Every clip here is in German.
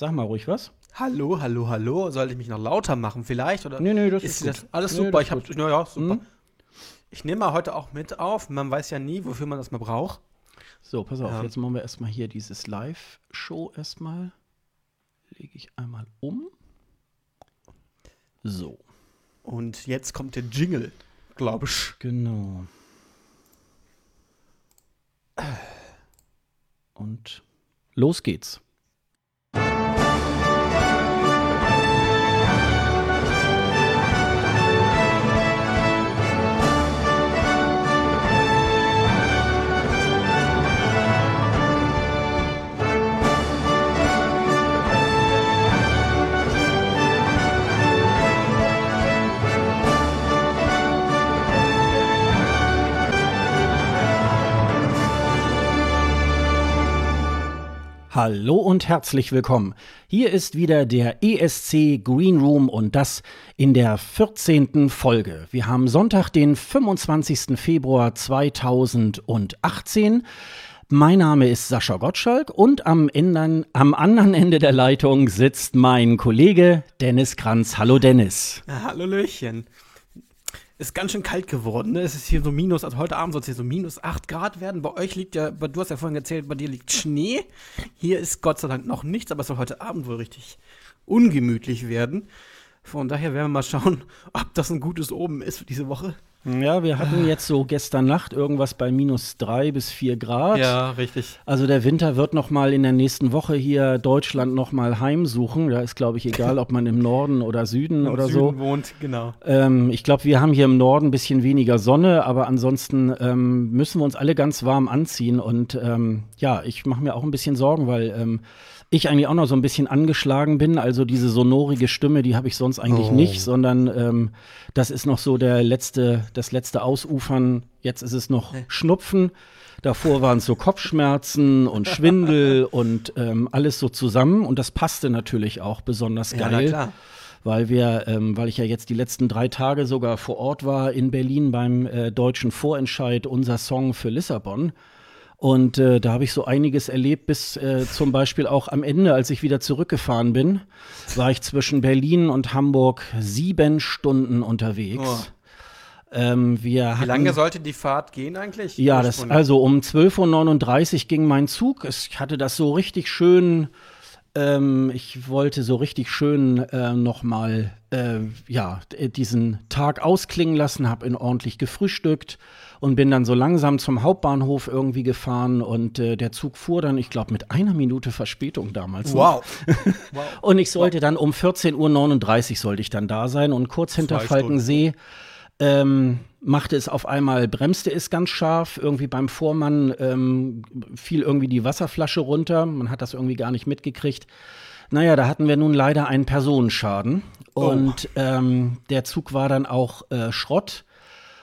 Sag mal ruhig was. Hallo, hallo, hallo. Sollte ich mich noch lauter machen vielleicht? Oder Nee, nee, das ist ist das alles Nee, super? das ich hab, ist gut. naja, super. Hm? Ich nehme mal heute auch mit auf. Man weiß ja nie, wofür man das mal braucht. So, pass auf, Ja. jetzt machen wir erstmal hier dieses Live-Show erstmal. Lege ich einmal um. So, Und jetzt kommt der Jingle, glaube ich. genau. Und los geht's. Hallo und herzlich willkommen. Hier ist wieder der ESC Green Room und das in der 14. Folge. Wir haben Sonntag, den 25. Februar 2018. Mein Name ist Sascha Gottschalk und am, Ende, am anderen Ende der Leitung sitzt mein Kollege Dennis Kranz. Hallo Dennis. Ja, Hallöchen. Ist ganz schön kalt geworden. Ne? Es ist hier so minus, also heute Abend soll es hier so minus 8 Grad werden. Bei euch liegt ja, du hast ja vorhin erzählt, bei dir liegt Schnee. Hier ist Gott sei Dank noch nichts, aber es soll heute Abend wohl richtig ungemütlich werden. Von daher werden wir mal schauen, ob das ein gutes Oben ist für diese Woche. Ja, wir hatten jetzt so gestern Nacht irgendwas bei minus drei bis vier Grad. Ja, richtig. Also der Winter wird noch mal in der nächsten Woche hier Deutschland noch mal heimsuchen. Da ist, glaube ich, egal, ob man im Norden oder Süden Im oder Süden so. wohnt, genau. Ähm, ich glaube, wir haben hier im Norden ein bisschen weniger Sonne, aber ansonsten ähm, müssen wir uns alle ganz warm anziehen. Und ähm, ja, ich mache mir auch ein bisschen Sorgen, weil ähm, ich eigentlich auch noch so ein bisschen angeschlagen bin. Also diese sonorige Stimme, die habe ich sonst eigentlich Oh. nicht, sondern ähm, das ist noch so der letzte, das letzte Ausufern. Jetzt ist es noch Schnupfen. Davor waren es so Kopfschmerzen und Schwindel und ähm, alles so zusammen. Und das passte natürlich auch besonders Ja, geil klar. weil wir, ähm, weil ich ja jetzt die letzten drei Tage sogar vor Ort war in Berlin beim äh, deutschen Vorentscheid unser Song für Lissabon. Und äh, da habe ich so einiges erlebt, bis äh, zum Beispiel auch am Ende, als ich wieder zurückgefahren bin, war ich zwischen Berlin und Hamburg sieben Stunden unterwegs. Oh. Ähm, wir Wie hatten, lange sollte die Fahrt gehen eigentlich? ja, das, also um 12.39 Uhr ging mein Zug. Ich hatte das so richtig schön, ähm, ich wollte so richtig schön äh, nochmal, äh, ja, diesen Tag ausklingen lassen, habe ihn ordentlich gefrühstückt und bin dann so langsam zum Hauptbahnhof irgendwie gefahren und äh, der Zug fuhr dann, ich glaube, mit einer Minute Verspätung damals. noch. Wow. wow. Und ich sollte dann um 14.39 Uhr sollte ich dann da sein und kurz hinter Zwei Falkensee ähm, machte es auf einmal, bremste es ganz scharf, irgendwie beim Vormann ähm, fiel irgendwie die Wasserflasche runter, man hat das irgendwie gar nicht mitgekriegt. Naja, da hatten wir nun leider einen Personenschaden und ähm, der Zug war dann auch äh, Schrott.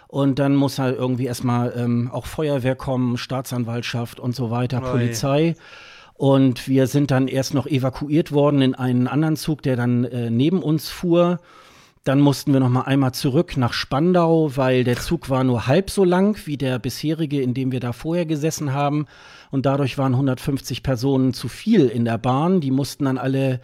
Und dann muss halt irgendwie erstmal ähm, auch Feuerwehr kommen, Staatsanwaltschaft und so weiter, Oi. Polizei. Und wir sind dann erst noch evakuiert worden in einen anderen Zug, der dann äh, neben uns fuhr. Dann mussten wir noch mal einmal zurück nach Spandau, weil der Zug war nur halb so lang wie der bisherige, in dem wir da vorher gesessen haben. Und dadurch waren 150 Personen zu viel in der Bahn. Die mussten dann alle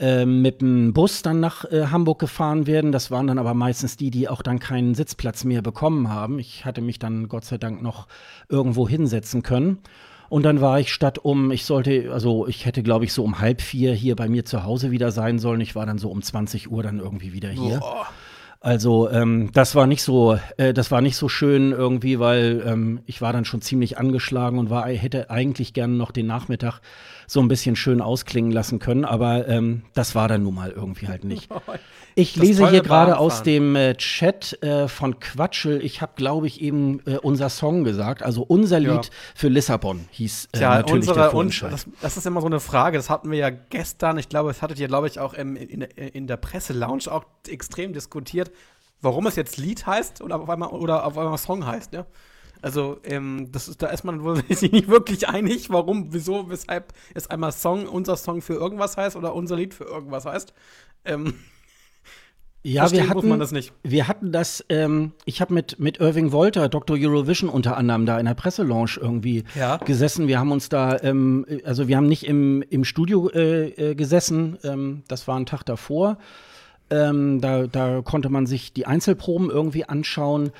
äh, mit dem Bus dann nach äh, Hamburg gefahren werden. Das waren dann aber meistens die, die auch dann keinen Sitzplatz mehr bekommen haben. Ich hatte mich dann Gott sei Dank noch irgendwo hinsetzen können. Und dann war ich statt um, ich sollte, also ich hätte, glaube ich, so um halb vier hier bei mir zu Hause wieder sein sollen. Ich war dann so um 20 Uhr dann irgendwie wieder hier. Boah. Also ähm, das war nicht so, äh, das war nicht so schön irgendwie, weil ähm, ich war dann schon ziemlich angeschlagen und war, hätte eigentlich gerne noch den Nachmittag so ein bisschen schön ausklingen lassen können, aber ähm, das war dann nun mal irgendwie halt nicht. Ich Das lese hier gerade aus dem äh, Chat äh, von Quatschel, ich habe, glaube ich, eben äh, unser Song gesagt, also unser Ja. Lied für Lissabon hieß äh, Tja, natürlich der unsere, und Vorentscheid. das, das ist immer so eine Frage, das hatten wir ja gestern, ich glaube, das hattet ihr, glaube ich, auch im, in, in der Presselounge auch extrem diskutiert, warum es jetzt Lied heißt oder auf einmal, oder auf einmal Song heißt, ja. Also, ähm, das ist, da ist man wohl sich nicht wirklich einig, warum, wieso, weshalb es einmal Song, unser Song für irgendwas heißt oder unser Lied für irgendwas heißt. Ähm, Ja, wir hatten, man das nicht. wir hatten das, ähm, ich habe mit, mit Irving Wolter, Dr. Eurovision unter anderem da in der Presselounge irgendwie Ja. gesessen. Wir haben uns da, ähm, also wir haben nicht im, im Studio äh, äh, gesessen, ähm, das war ein Tag davor. Ähm, da, da konnte man sich die Einzelproben irgendwie anschauen.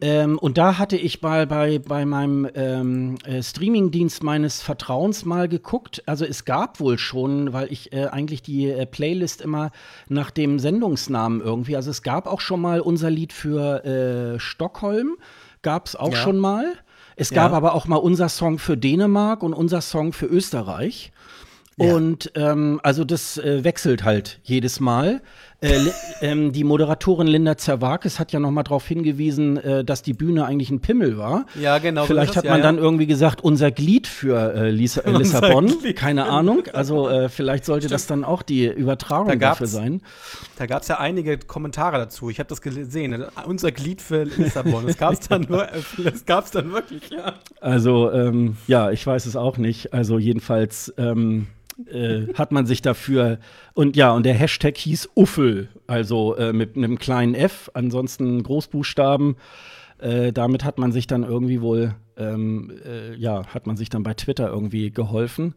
Ähm, und da hatte ich mal bei, bei meinem ähm, äh, Streamingdienst meines Vertrauens mal geguckt. Also es gab wohl schon, weil ich äh, eigentlich die äh, Playlist immer nach dem Sendungsnamen irgendwie, also es gab auch schon mal unser Lied für äh, Stockholm, gab es auch Ja. schon mal. Es gab Ja. aber auch mal unser Song für Dänemark und unser Song für Österreich. Ja. Und ähm, also das äh, wechselt halt jedes Mal. Äh, ähm, die Moderatorin Linda Zerwakis hat ja noch mal darauf hingewiesen, äh, dass die Bühne eigentlich ein Pimmel war. Ja, genau. Vielleicht hat man ja, dann ja. irgendwie gesagt, unser Glied für äh, Lisa, Lissabon. Glied. Keine Ahnung. Also äh, vielleicht sollte das dann auch die Übertragung Da dafür sein. Da gab es ja einige Kommentare dazu. Ich habe das gesehen. Unser Glied für Lissabon. Das gab es dann, das gab's dann wirklich, ja. Also ähm, ja, ich weiß es auch nicht. Also jedenfalls ähm, äh, hat man sich dafür und ja und der Hashtag hieß Uffel, also äh, mit einem kleinen F, ansonsten Großbuchstaben. Äh, damit hat man sich dann irgendwie wohl, ähm, äh, ja, hat man sich dann bei Twitter irgendwie geholfen.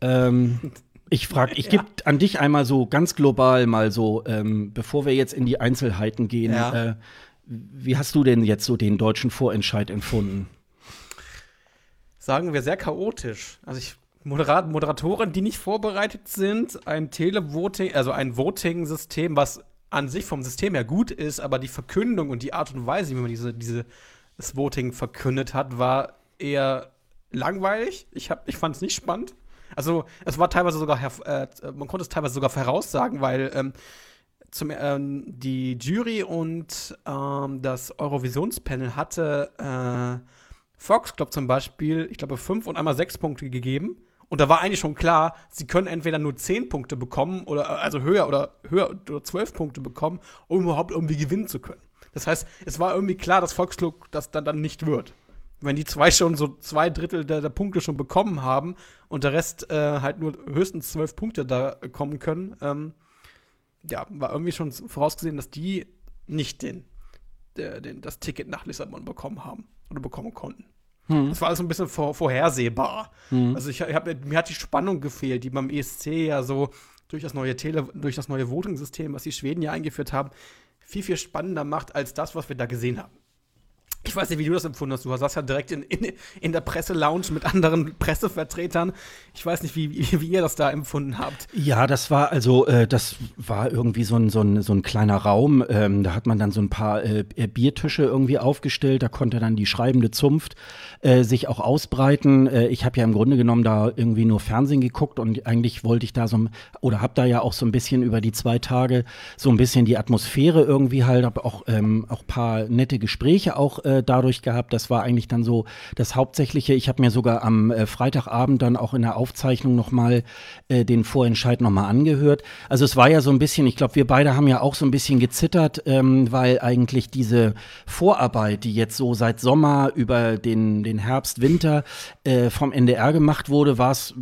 Ähm, ich frage, ich gebe an dich einmal so ganz global mal so, ähm, bevor wir jetzt in die Einzelheiten gehen. Ja. Äh, wie hast du denn jetzt so den deutschen Vorentscheid empfunden? Sagen wir sehr chaotisch. Also ich Moderat, Moderatoren, die nicht vorbereitet sind, ein Televoting, also ein Voting-System, was an sich vom System her gut ist, aber die Verkündung und die Art und Weise, wie man diese, diese das Voting verkündet hat, war eher langweilig. Ich, ich fand es nicht spannend. Also es war teilweise sogar, äh, man konnte es teilweise sogar voraussagen, weil ähm, zum, ähm, die Jury und ähm, das Eurovisionspanel hatte äh, Fox Club zum Beispiel, ich glaube, fünf und einmal sechs Punkte gegeben. Und da war eigentlich schon klar, sie können entweder nur zehn Punkte bekommen oder äh, also höher oder höher oder zwölf Punkte bekommen, um überhaupt irgendwie gewinnen zu können. Das heißt, es war irgendwie klar, dass Volksklub das dann, dann nicht wird. Wenn die zwei schon so zwei Drittel der, der Punkte schon bekommen haben und der Rest äh, halt nur höchstens zwölf Punkte da kommen können, ähm, ja, war irgendwie schon vorausgesehen, dass die nicht den, den, das Ticket nach Lissabon bekommen haben oder bekommen konnten. Das war alles ein bisschen vor, vorhersehbar. Also ich, ich hab, mir hat die Spannung gefehlt, die beim ESC ja so durch das neue Tele, durch das neue Voting-System, was die Schweden ja eingeführt haben, viel, viel spannender macht als das, was wir da gesehen haben. Ich weiß nicht, wie du das empfunden hast. Du saßt ja direkt in, in, in der Presselounge mit anderen Pressevertretern. Ich weiß nicht, wie, wie, wie ihr das da empfunden habt. Ja, das war also, äh, das war irgendwie so ein, so ein, so ein kleiner Raum. Ähm, da hat man dann so ein paar äh, Biertische irgendwie aufgestellt. Da konnte dann die schreibende Zunft äh, sich auch ausbreiten. Äh, ich habe ja im Grunde genommen da irgendwie nur Fernsehen geguckt und eigentlich wollte ich da so, oder habe da ja auch so ein bisschen über die zwei Tage so ein bisschen die Atmosphäre irgendwie halt, habe auch, ähm, auch paar nette Gespräche auch äh, dadurch gehabt. Das war eigentlich dann so das Hauptsächliche. Ich habe mir sogar am äh, Freitagabend dann auch in der Aufzeichnung nochmal äh, den Vorentscheid nochmal angehört. Also es war ja so ein bisschen, ich glaube, wir beide haben ja auch so ein bisschen gezittert, ähm, weil eigentlich diese Vorarbeit, die jetzt so seit Sommer über den, den Herbst, Winter äh, vom NDR gemacht wurde, war es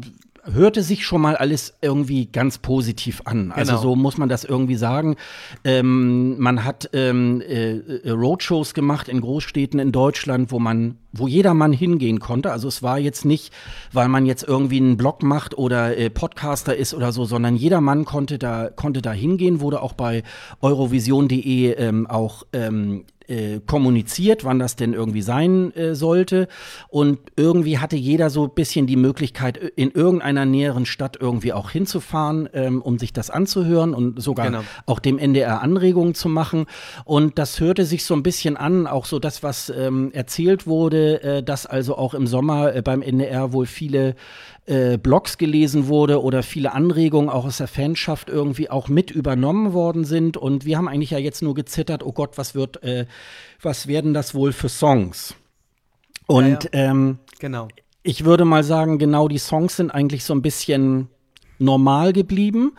hörte sich schon mal alles irgendwie ganz positiv an. Also Genau. so muss man das irgendwie sagen. Ähm, man hat ähm, äh, äh, Roadshows gemacht in Großstädten in Deutschland, wo man, wo jedermann hingehen konnte. Also es war jetzt nicht, weil man jetzt irgendwie einen Blog macht oder äh, Podcaster ist oder so, sondern jedermann konnte da konnte da hingehen. Wurde auch bei Eurovision.de ähm, auch ähm, äh, kommuniziert, wann das denn irgendwie sein äh, sollte. Und irgendwie hatte jeder so ein bisschen die Möglichkeit, äh, in irgendeiner näheren Stadt irgendwie auch hinzufahren, ähm, um sich das anzuhören und sogar Genau. auch dem NDR Anregungen zu machen. Und das hörte sich so ein bisschen an, auch so das, was ähm, erzählt wurde, äh, dass also auch im Sommer äh, beim NDR wohl viele äh, Blogs gelesen wurde oder viele Anregungen auch aus der Fanschaft irgendwie auch mit übernommen worden sind. Und wir haben eigentlich ja jetzt nur gezittert, oh Gott, was wird, äh, was werden das wohl für Songs? Und Ja, Ähm, Genau. ich würde mal sagen, genau die Songs sind eigentlich so ein bisschen normal geblieben.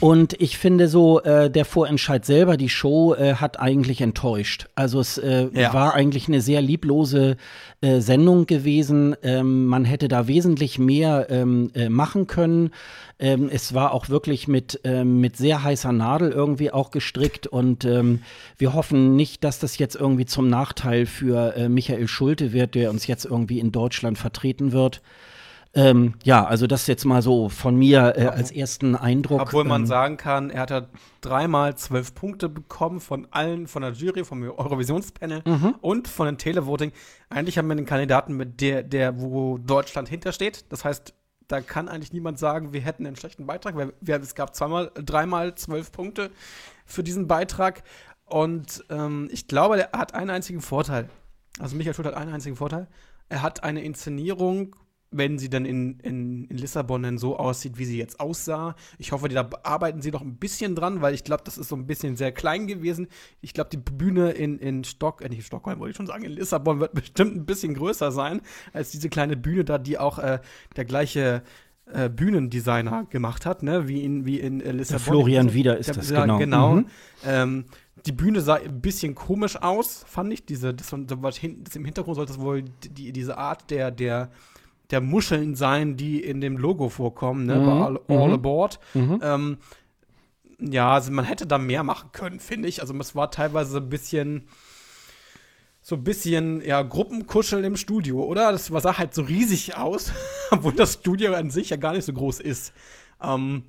Und ich finde so, äh, der Vorentscheid selber, die Show, äh, hat eigentlich enttäuscht. Also es äh, ja. war eigentlich eine sehr lieblose äh, Sendung gewesen. Ähm, man hätte da wesentlich mehr ähm, äh, machen können. Ähm, es war auch wirklich mit, ähm, mit sehr heißer Nadel irgendwie auch gestrickt. Und ähm, wir hoffen nicht, dass das jetzt irgendwie zum Nachteil für äh, Michael Schulte wird, der uns jetzt irgendwie in Deutschland vertreten wird. Ähm, ja, also das jetzt mal so von mir äh, als ersten Eindruck. Obwohl man ähm, sagen kann, er hat ja dreimal zwölf Punkte bekommen von allen, von der Jury, vom Eurovisionspanel mhm. und von den Televoting. Eigentlich haben wir einen Kandidaten, mit der, der, wo Deutschland hintersteht. Das heißt, da kann eigentlich niemand sagen, wir hätten einen schlechten Beitrag. Wir, wir, es gab zweimal, dreimal zwölf Punkte für diesen Beitrag. Und ähm, ich glaube, er hat einen einzigen Vorteil. Also Michael Schulz hat einen einzigen Vorteil. Er hat eine Inszenierung wenn sie dann in, in, in Lissabon dann so aussieht, wie sie jetzt aussah. Ich hoffe, da arbeiten sie noch ein bisschen dran, weil ich glaube, das ist so ein bisschen sehr klein gewesen. Ich glaube, die Bühne in, in Stock, äh, nicht Stockholm, wollte ich schon sagen, in Lissabon wird bestimmt ein bisschen größer sein als diese kleine Bühne da, die auch äh, der gleiche äh, Bühnendesigner gemacht hat, ne? wie in, wie in äh, Lissabon. Der Florian Wieder ist der, das, ja, genau. Genau. Mhm. Ähm, die Bühne sah ein bisschen komisch aus, fand ich. Diese, das, das, das im Hintergrund sollte das wohl die, diese Art der, der der Muscheln sein, die in dem Logo vorkommen, ne, mhm. bei All, All mhm. Aboard. Mhm. Ähm, ja, also man hätte da mehr machen können, finde ich. Also es war teilweise ein bisschen so ein bisschen ja Gruppenkuscheln im Studio, oder? Das sah halt so riesig aus, obwohl das Studio an sich ja gar nicht so groß ist. Ähm,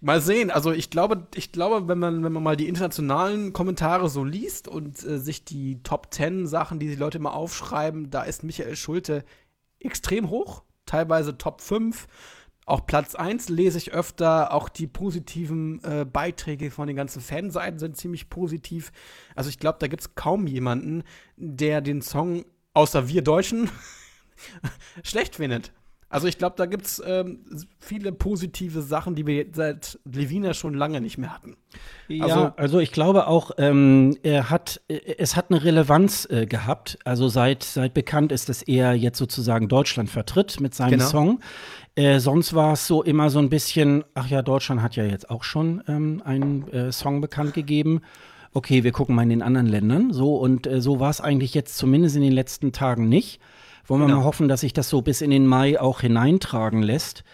mal sehen. Also ich glaube, ich glaube, wenn man wenn man mal die internationalen Kommentare so liest und äh, sich die Top 10 Sachen, die die Leute immer aufschreiben, da ist Michael Schulte extrem hoch, teilweise Top 5. Auch Platz 1 lese ich öfter. Auch die positiven äh, Beiträge von den ganzen Fanseiten sind ziemlich positiv. Also ich glaube, da gibt es kaum jemanden, der den Song, außer wir Deutschen, schlecht findet. Also ich glaube, da gibt es ähm, viele positive Sachen, die wir seit Levina schon lange nicht mehr hatten. Ja, also, also ich glaube auch, ähm, er hat, äh, es hat eine Relevanz äh, gehabt. Also seit, seit bekannt ist, dass er jetzt sozusagen Deutschland vertritt mit seinem genau. Song. Äh, sonst war es so immer so ein bisschen, ach ja, Deutschland hat ja jetzt auch schon ähm, einen äh, Song bekannt gegeben okay, wir gucken mal in den anderen Ländern. So, und äh, so war es eigentlich jetzt zumindest in den letzten Tagen nicht. Wollen wir genau. mal hoffen, dass sich das so bis in den Mai auch hineintragen lässt.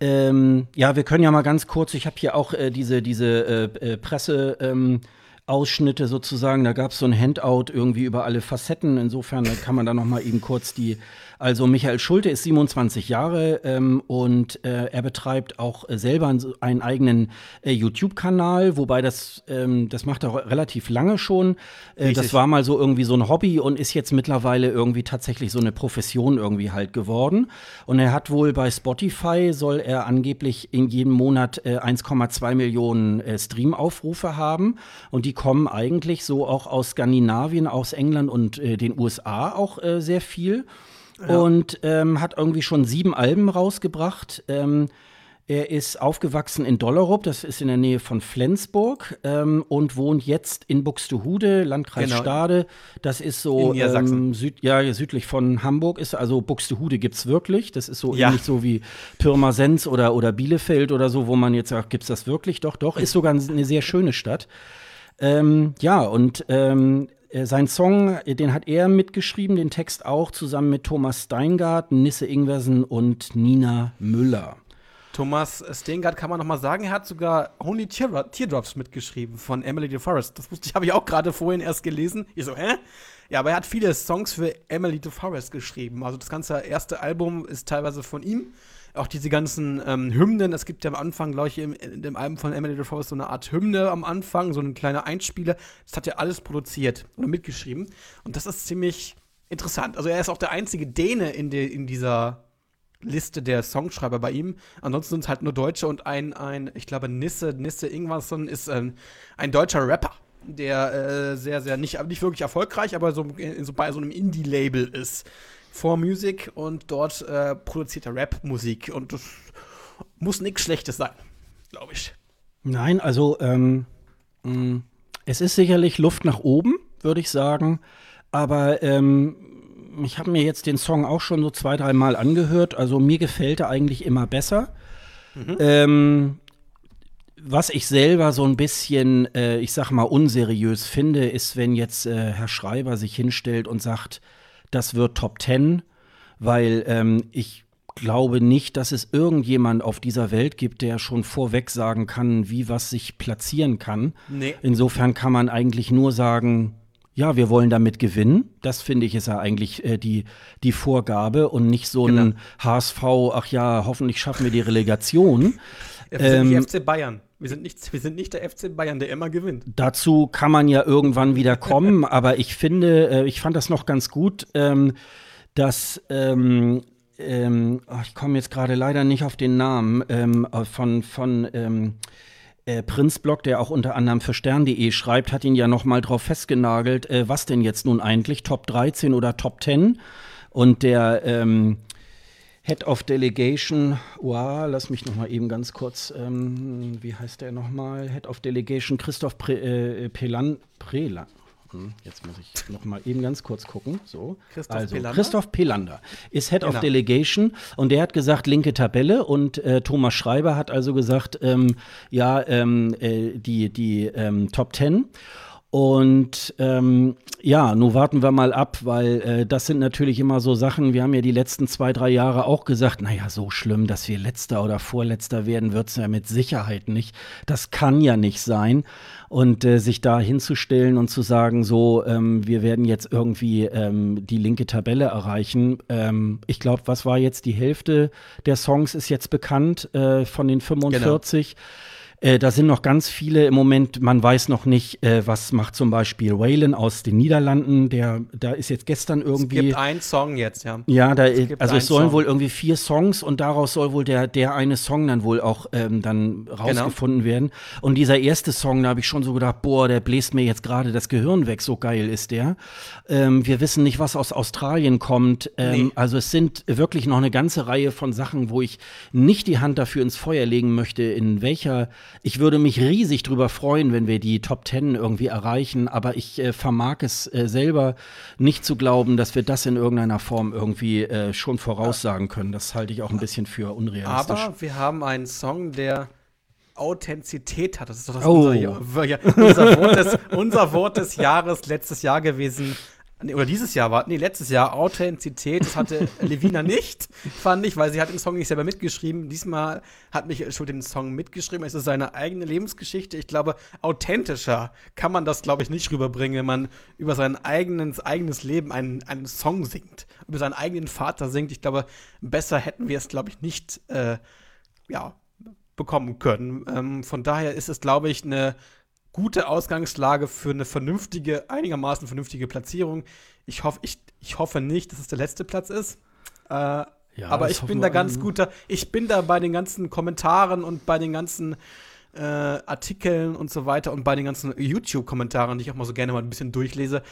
Ähm, ja, wir können ja mal ganz kurz, ich habe hier auch äh, diese, diese äh, äh Presse. Ähm, Ausschnitte sozusagen. Da gab es so ein Handout irgendwie über alle Facetten. Insofern kann man da noch mal eben kurz die also Michael Schulte ist 27 Jahre ähm, und äh, er betreibt auch äh, selber einen eigenen äh, YouTube-Kanal, wobei das, ähm, das macht er relativ lange schon. Äh, das war mal so irgendwie so ein Hobby und ist jetzt mittlerweile irgendwie tatsächlich so eine Profession irgendwie halt geworden. Und er hat wohl bei Spotify soll er angeblich in jedem Monat 1,2 äh, Millionen äh, Stream-Aufrufe haben. Und die kommen eigentlich so auch aus Skandinavien, aus England und den USA auch sehr viel und ähm, hat irgendwie schon sieben Alben rausgebracht. Ähm, er ist aufgewachsen in Dollerup, das ist in der Nähe von Flensburg, ähm, und wohnt jetzt in Buxtehude, Landkreis genau. Stade. Das ist so ähm, süd, ja, südlich von Hamburg. Ist also Buxtehude gibt es wirklich. Das ist so ja. ähnlich so wie Pirmasens oder, oder Bielefeld oder so, wo man jetzt sagt, gibt es das wirklich? Doch, doch. Ist sogar eine sehr schöne Stadt. Ähm, ja, und ähm, äh, sein Song, äh, den hat er mitgeschrieben, den Text auch, zusammen mit Thomas Steingart, Nisse Ingwersen und Nina Müller. Thomas Steingart kann man noch mal sagen, er hat sogar Only Teardrops mitgeschrieben von Emily DeForest. Das wusste ich, habe ich auch gerade vorhin erst gelesen. Ich so, hä? Ja, aber er hat viele Songs für Emily DeForest geschrieben. Also das ganze erste Album ist teilweise von ihm auch diese ganzen ähm, Hymnen, es gibt ja am Anfang, glaube ich, im, dem Album von Emily DeForest so eine Art Hymne am Anfang, so ein kleiner Einspieler. Das hat er alles produziert oder mitgeschrieben. Und das ist ziemlich interessant. Also er ist auch der einzige Däne in, de, in dieser Liste der Songschreiber bei ihm. Ansonsten sind es halt nur Deutsche und ein, ein ich glaube, Nisse, Nisse Ingwarsson ist ein, ein deutscher Rapper, der äh, sehr, sehr nicht, nicht wirklich erfolgreich, aber so, so bei so einem Indie-Label ist. 4 Music und dort äh, produziert er Rap-Musik und das muss nichts Schlechtes sein, glaube ich. Nein, also ähm, mm, es ist sicherlich Luft nach oben, würde ich sagen, aber ähm, ich habe mir jetzt den Song auch schon so zwei, dreimal angehört, also mir gefällt er eigentlich immer besser. Mhm. Ähm, was ich selber so ein bisschen, äh, ich sag mal, unseriös finde, ist, wenn jetzt äh, Herr Schreiber sich hinstellt und sagt, das wird Top Ten, weil ähm, ich glaube nicht, dass es irgendjemand auf dieser Welt gibt, der schon vorweg sagen kann, wie was sich platzieren kann. Nee. Insofern kann man eigentlich nur sagen, ja, wir wollen damit gewinnen. Das finde ich ist ja eigentlich äh, die, die Vorgabe und nicht so genau. ein HSV, ach ja, hoffentlich schaffen wir die Relegation. Sind ähm, FC Bayern. Wir sind, nicht, wir sind nicht der FC Bayern, der immer gewinnt. Dazu kann man ja irgendwann wieder kommen, aber ich finde, äh, ich fand das noch ganz gut, ähm, dass ähm, ähm, oh, ich komme jetzt gerade leider nicht auf den Namen ähm, von, von ähm, äh, Prinzblock, der auch unter anderem für stern.de schreibt, hat ihn ja noch mal drauf festgenagelt, äh, was denn jetzt nun eigentlich, Top 13 oder Top 10? Und der ähm, Head of Delegation, wow, lass mich noch mal eben ganz kurz, ähm, wie heißt der noch mal? Head of Delegation Christoph Pre, äh, Pelan, Prelan. Hm, jetzt muss ich noch mal eben ganz kurz gucken. So. Christoph also, Pelander? Christoph Pelander ist Head genau. of Delegation und der hat gesagt, linke Tabelle und äh, Thomas Schreiber hat also gesagt, ähm, ja, ähm, äh, die, die ähm, Top 10. Und ähm, ja, nun warten wir mal ab, weil äh, das sind natürlich immer so Sachen, wir haben ja die letzten zwei, drei Jahre auch gesagt, naja, so schlimm, dass wir letzter oder vorletzter werden, wird es ja mit Sicherheit nicht. Das kann ja nicht sein. Und äh, sich da hinzustellen und zu sagen, so, ähm, wir werden jetzt irgendwie ähm, die linke Tabelle erreichen. Ähm, ich glaube, was war jetzt die Hälfte der Songs ist jetzt bekannt äh, von den 45. Genau. Äh, da sind noch ganz viele im Moment, man weiß noch nicht, äh, was macht zum Beispiel Waylon aus den Niederlanden, der, da ist jetzt gestern irgendwie. Es gibt einen Song jetzt, ja. Ja, da, es also es sollen Song. wohl irgendwie vier Songs und daraus soll wohl der, der eine Song dann wohl auch ähm, dann genau. rausgefunden genau. werden. Und dieser erste Song, da habe ich schon so gedacht, boah, der bläst mir jetzt gerade das Gehirn weg, so geil ist der. Ähm, wir wissen nicht, was aus Australien kommt. Ähm, nee. Also es sind wirklich noch eine ganze Reihe von Sachen, wo ich nicht die Hand dafür ins Feuer legen möchte, in welcher ich würde mich riesig drüber freuen, wenn wir die Top Ten irgendwie erreichen, aber ich äh, vermag es äh, selber nicht zu glauben, dass wir das in irgendeiner Form irgendwie äh, schon voraussagen können. Das halte ich auch ein bisschen für unrealistisch. Aber wir haben einen Song, der Authentizität hat. Das ist doch das oh. unser, unser, Wort des, unser Wort des Jahres letztes Jahr gewesen oder dieses Jahr war, nee, letztes Jahr, Authentizität, das hatte Levina nicht, fand ich, weil sie hat den Song nicht selber mitgeschrieben. Diesmal hat mich schon den Song mitgeschrieben. Es ist seine eigene Lebensgeschichte. Ich glaube, authentischer kann man das, glaube ich, nicht rüberbringen, wenn man über sein eigenes, eigenes Leben einen, einen Song singt, über seinen eigenen Vater singt. Ich glaube, besser hätten wir es, glaube ich, nicht, äh, ja, bekommen können. Ähm, von daher ist es, glaube ich, eine gute Ausgangslage für eine vernünftige, einigermaßen vernünftige Platzierung. Ich, hoff, ich, ich hoffe nicht, dass es der letzte Platz ist. Äh, ja, aber ich bin da ganz guter. Ich bin da bei den ganzen Kommentaren und bei den ganzen äh, Artikeln und so weiter und bei den ganzen YouTube-Kommentaren, die ich auch mal so gerne mal ein bisschen durchlese,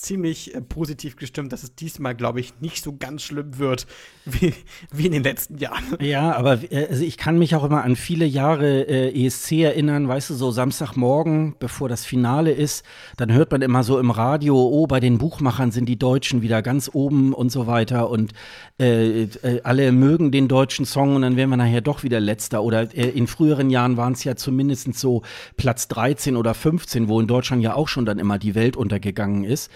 ziemlich äh, positiv gestimmt, dass es diesmal, glaube ich, nicht so ganz schlimm wird wie, wie in den letzten Jahren. Ja, aber äh, also ich kann mich auch immer an viele Jahre äh, ESC erinnern, weißt du, so Samstagmorgen, bevor das Finale ist, dann hört man immer so im Radio, oh, bei den Buchmachern sind die Deutschen wieder ganz oben und so weiter und äh, äh alle mögen den deutschen Song und dann wären wir nachher doch wieder letzter. Oder äh, in früheren Jahren waren es ja zumindest so Platz 13 oder 15, wo in Deutschland ja auch schon dann immer die Welt untergegangen ist.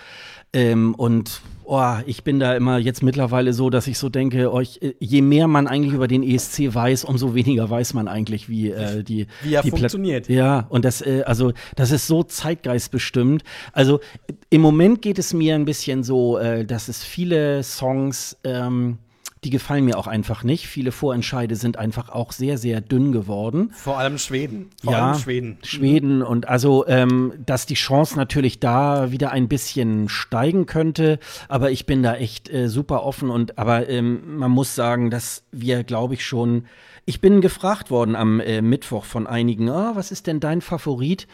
Ähm, und oh, ich bin da immer jetzt mittlerweile so, dass ich so denke, euch, oh, je mehr man eigentlich über den ESC weiß, umso weniger weiß man eigentlich, wie äh, die wie er die funktioniert. ja, und das äh, also das ist so zeitgeistbestimmt. Also im Moment geht es mir ein bisschen so, äh, dass es viele Songs ähm, die gefallen mir auch einfach nicht. Viele Vorentscheide sind einfach auch sehr, sehr dünn geworden. Vor allem Schweden. Vor ja, allem Schweden. Schweden und also, ähm, dass die Chance natürlich da wieder ein bisschen steigen könnte. Aber ich bin da echt äh, super offen und aber ähm, man muss sagen, dass wir, glaube ich, schon. Ich bin gefragt worden am äh, Mittwoch von einigen, oh, was ist denn dein Favorit?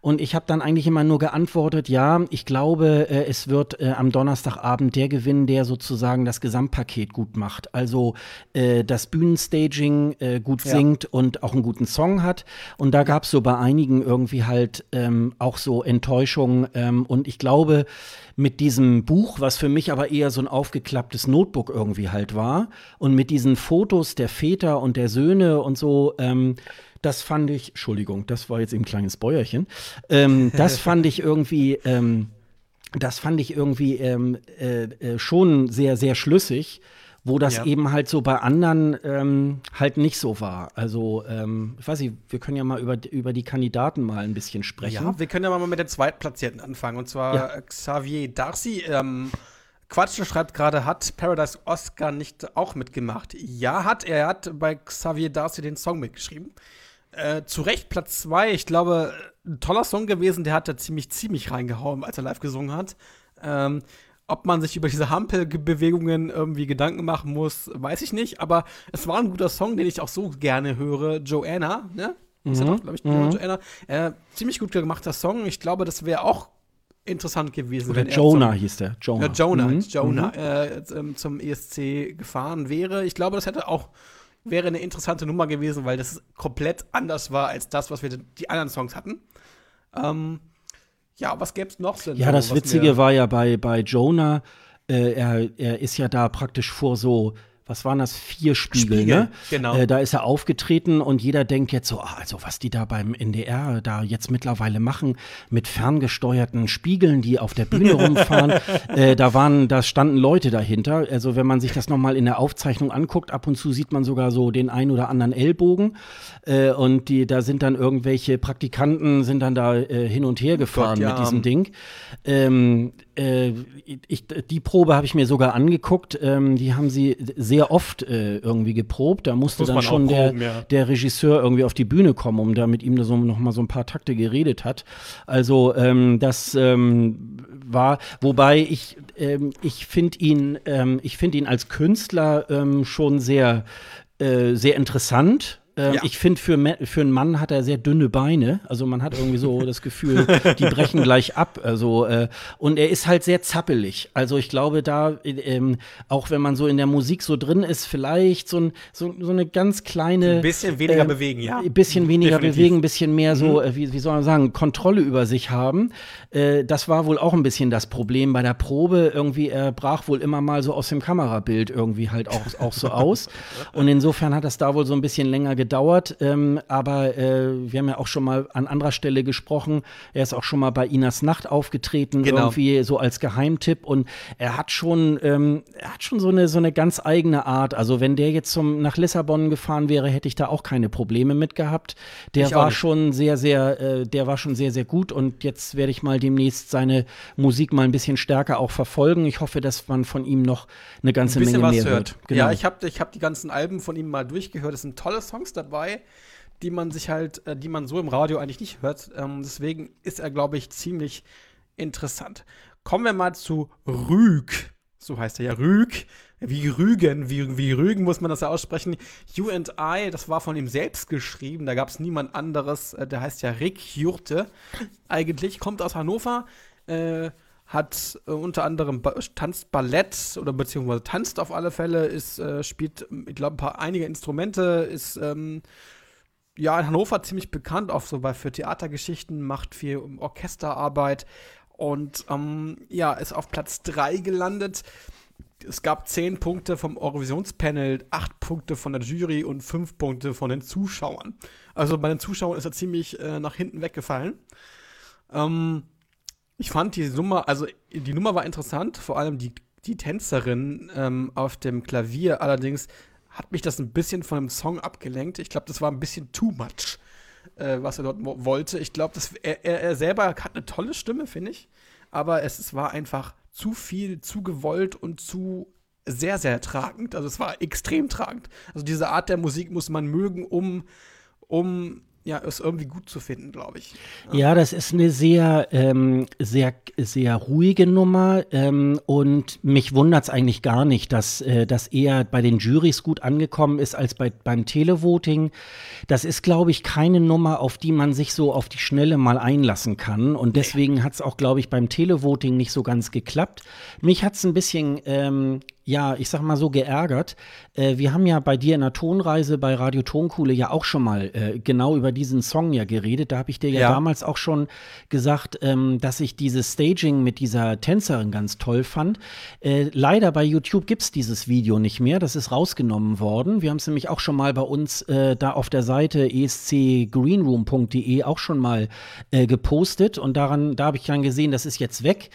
Und ich habe dann eigentlich immer nur geantwortet, ja, ich glaube, äh, es wird äh, am Donnerstagabend der gewinnen, der sozusagen das Gesamtpaket gut macht. Also äh, das Bühnenstaging äh, gut ja. singt und auch einen guten Song hat. Und da gab es so bei einigen irgendwie halt ähm, auch so Enttäuschungen. Ähm, und ich glaube, mit diesem Buch, was für mich aber eher so ein aufgeklapptes Notebook irgendwie halt war, und mit diesen Fotos der Väter und der Söhne, Söhne und so. Ähm, das fand ich, Entschuldigung, das war jetzt eben ein kleines Bäuerchen. Ähm, das fand ich irgendwie, ähm, das fand ich irgendwie ähm, äh, äh, schon sehr, sehr schlüssig wo das ja. eben halt so bei anderen ähm, halt nicht so war. Also, ähm, ich weiß nicht, wir können ja mal über, über die Kandidaten mal ein bisschen sprechen. Ja, wir können ja mal mit den Zweitplatzierten anfangen, und zwar ja. Xavier Darcy. Ähm, Quatsch schreibt gerade, hat Paradise Oscar nicht auch mitgemacht? Ja, hat er. Er hat bei Xavier Darcy den Song mitgeschrieben. Äh, zu Recht Platz 2. Ich glaube, ein toller Song gewesen. Der hat da ziemlich, ziemlich reingehauen, als er live gesungen hat. Ähm, ob man sich über diese Hampelbewegungen irgendwie Gedanken machen muss, weiß ich nicht. Aber es war ein guter Song, den ich auch so gerne höre. Joanna, ne? Mhm. Ist ja doch, glaube ich, mhm. Joanna. Äh, ziemlich gut gemachter Song. Ich glaube, das wäre auch interessant gewesen. Oder Jonah zum, hieß der. Jonah. Ja, Jonah, mhm. Jonah mhm. Äh, zum ESC gefahren wäre. Ich glaube, das hätte auch wäre eine interessante Nummer gewesen, weil das komplett anders war als das, was wir die anderen Songs hatten. Ähm, ja, was gäbe es noch? Denn ja, das Witzige war ja bei, bei Jonah, äh, er, er ist ja da praktisch vor so was waren das, vier Spiegel, Spiegel ne? Genau. Äh, da ist er aufgetreten und jeder denkt jetzt so, ah, also was die da beim NDR da jetzt mittlerweile machen mit ferngesteuerten Spiegeln, die auf der Bühne rumfahren, äh, da waren, da standen Leute dahinter. Also wenn man sich das nochmal in der Aufzeichnung anguckt, ab und zu sieht man sogar so den ein oder anderen Ellbogen äh, und die, da sind dann irgendwelche Praktikanten sind dann da äh, hin und her gefahren Gott, ja. mit diesem Ding. Ähm, äh, ich, die Probe habe ich mir sogar angeguckt. Ähm, die haben sie sehr oft äh, irgendwie geprobt. Da musste dann schon proben, der, ja. der Regisseur irgendwie auf die Bühne kommen, um da mit ihm so, noch mal so ein paar Takte geredet hat. Also ähm, das ähm, war, wobei ich, ähm, ich finde ihn, ähm, ich finde ihn als Künstler ähm, schon sehr, äh, sehr interessant. Ähm, ja. Ich finde, für, für einen Mann hat er sehr dünne Beine. Also man hat irgendwie so das Gefühl, die brechen gleich ab. Also, äh, und er ist halt sehr zappelig. Also ich glaube, da, ähm, auch wenn man so in der Musik so drin ist, vielleicht so, ein, so, so eine ganz kleine. Ein bisschen weniger äh, bewegen, ja. Ein bisschen weniger Definitiv. bewegen, ein bisschen mehr so, mhm. Äh, wie, wie soll man sagen, Kontrolle über sich haben. Äh, das war wohl auch ein bisschen das Problem bei der Probe. Irgendwie, er brach wohl immer mal so aus dem Kamerabild irgendwie halt auch, auch so aus. Und insofern hat das da wohl so ein bisschen länger gedauert gedauert, ähm, aber äh, wir haben ja auch schon mal an anderer Stelle gesprochen. Er ist auch schon mal bei Inas Nacht aufgetreten, genau. irgendwie so als Geheimtipp und er hat schon, ähm, er hat schon so eine, so eine ganz eigene Art. Also wenn der jetzt zum, nach Lissabon gefahren wäre, hätte ich da auch keine Probleme mit gehabt. Der ich war schon sehr, sehr, äh, der war schon sehr, sehr gut und jetzt werde ich mal demnächst seine Musik mal ein bisschen stärker auch verfolgen. Ich hoffe, dass man von ihm noch eine ganze ein Menge mehr hört. hört. Genau. Ja, ich habe ich hab die ganzen Alben von ihm mal durchgehört. Es sind tolle Songs dabei, die man sich halt, äh, die man so im Radio eigentlich nicht hört. Ähm, deswegen ist er, glaube ich, ziemlich interessant. Kommen wir mal zu Rüg. So heißt er ja Rüg. Wie Rügen, wie, wie Rügen muss man das ja aussprechen. You and I, das war von ihm selbst geschrieben. Da gab es niemand anderes. Äh, der heißt ja Rick Jurte. Eigentlich kommt aus Hannover. Äh, hat äh, unter anderem ba tanzt Ballett oder beziehungsweise tanzt auf alle Fälle, ist, äh, spielt, ich glaube, ein paar einige Instrumente, ist ähm, ja in Hannover ziemlich bekannt, auch so bei für Theatergeschichten, macht viel Orchesterarbeit und ähm, ja, ist auf Platz 3 gelandet. Es gab 10 Punkte vom Eurovisionspanel, 8 Punkte von der Jury und 5 Punkte von den Zuschauern. Also bei den Zuschauern ist er ziemlich äh, nach hinten weggefallen. Ähm, ich fand die Nummer, also die Nummer war interessant, vor allem die, die Tänzerin ähm, auf dem Klavier. Allerdings hat mich das ein bisschen von dem Song abgelenkt. Ich glaube, das war ein bisschen too much, äh, was er dort wollte. Ich glaube, er, er, er, selber hat eine tolle Stimme, finde ich. Aber es, es war einfach zu viel, zu gewollt und zu sehr, sehr tragend. Also es war extrem tragend. Also diese Art der Musik muss man mögen, um, um ja, ist irgendwie gut zu finden, glaube ich. Ja. ja. das ist eine sehr, ähm, sehr, sehr ruhige Nummer ähm, und mich wundert es eigentlich gar nicht, dass äh, das eher bei den Jurys gut angekommen ist als bei, beim Televoting. Das ist, glaube ich, keine Nummer, auf die man sich so auf die Schnelle mal einlassen kann und deswegen nee. hat es auch, glaube ich, beim Televoting nicht so ganz geklappt. Mich hat es ein bisschen ähm, ja, ich sag mal so geärgert. Äh, wir haben ja bei dir in der Tonreise bei Radio Tonkuhle ja auch schon mal äh, genau über diesen Song ja geredet. Da habe ich dir ja, Ja. damals auch schon gesagt, ähm, dass ich dieses Staging mit dieser Tänzerin ganz toll fand. Äh, leider bei YouTube gibt's dieses Video nicht mehr. Das ist rausgenommen worden. Wir haben es nämlich auch schon mal bei uns äh, da auf der Seite escgreenroom.de auch schon mal äh, gepostet. Und daran, da habe ich dann gesehen, das ist jetzt weg.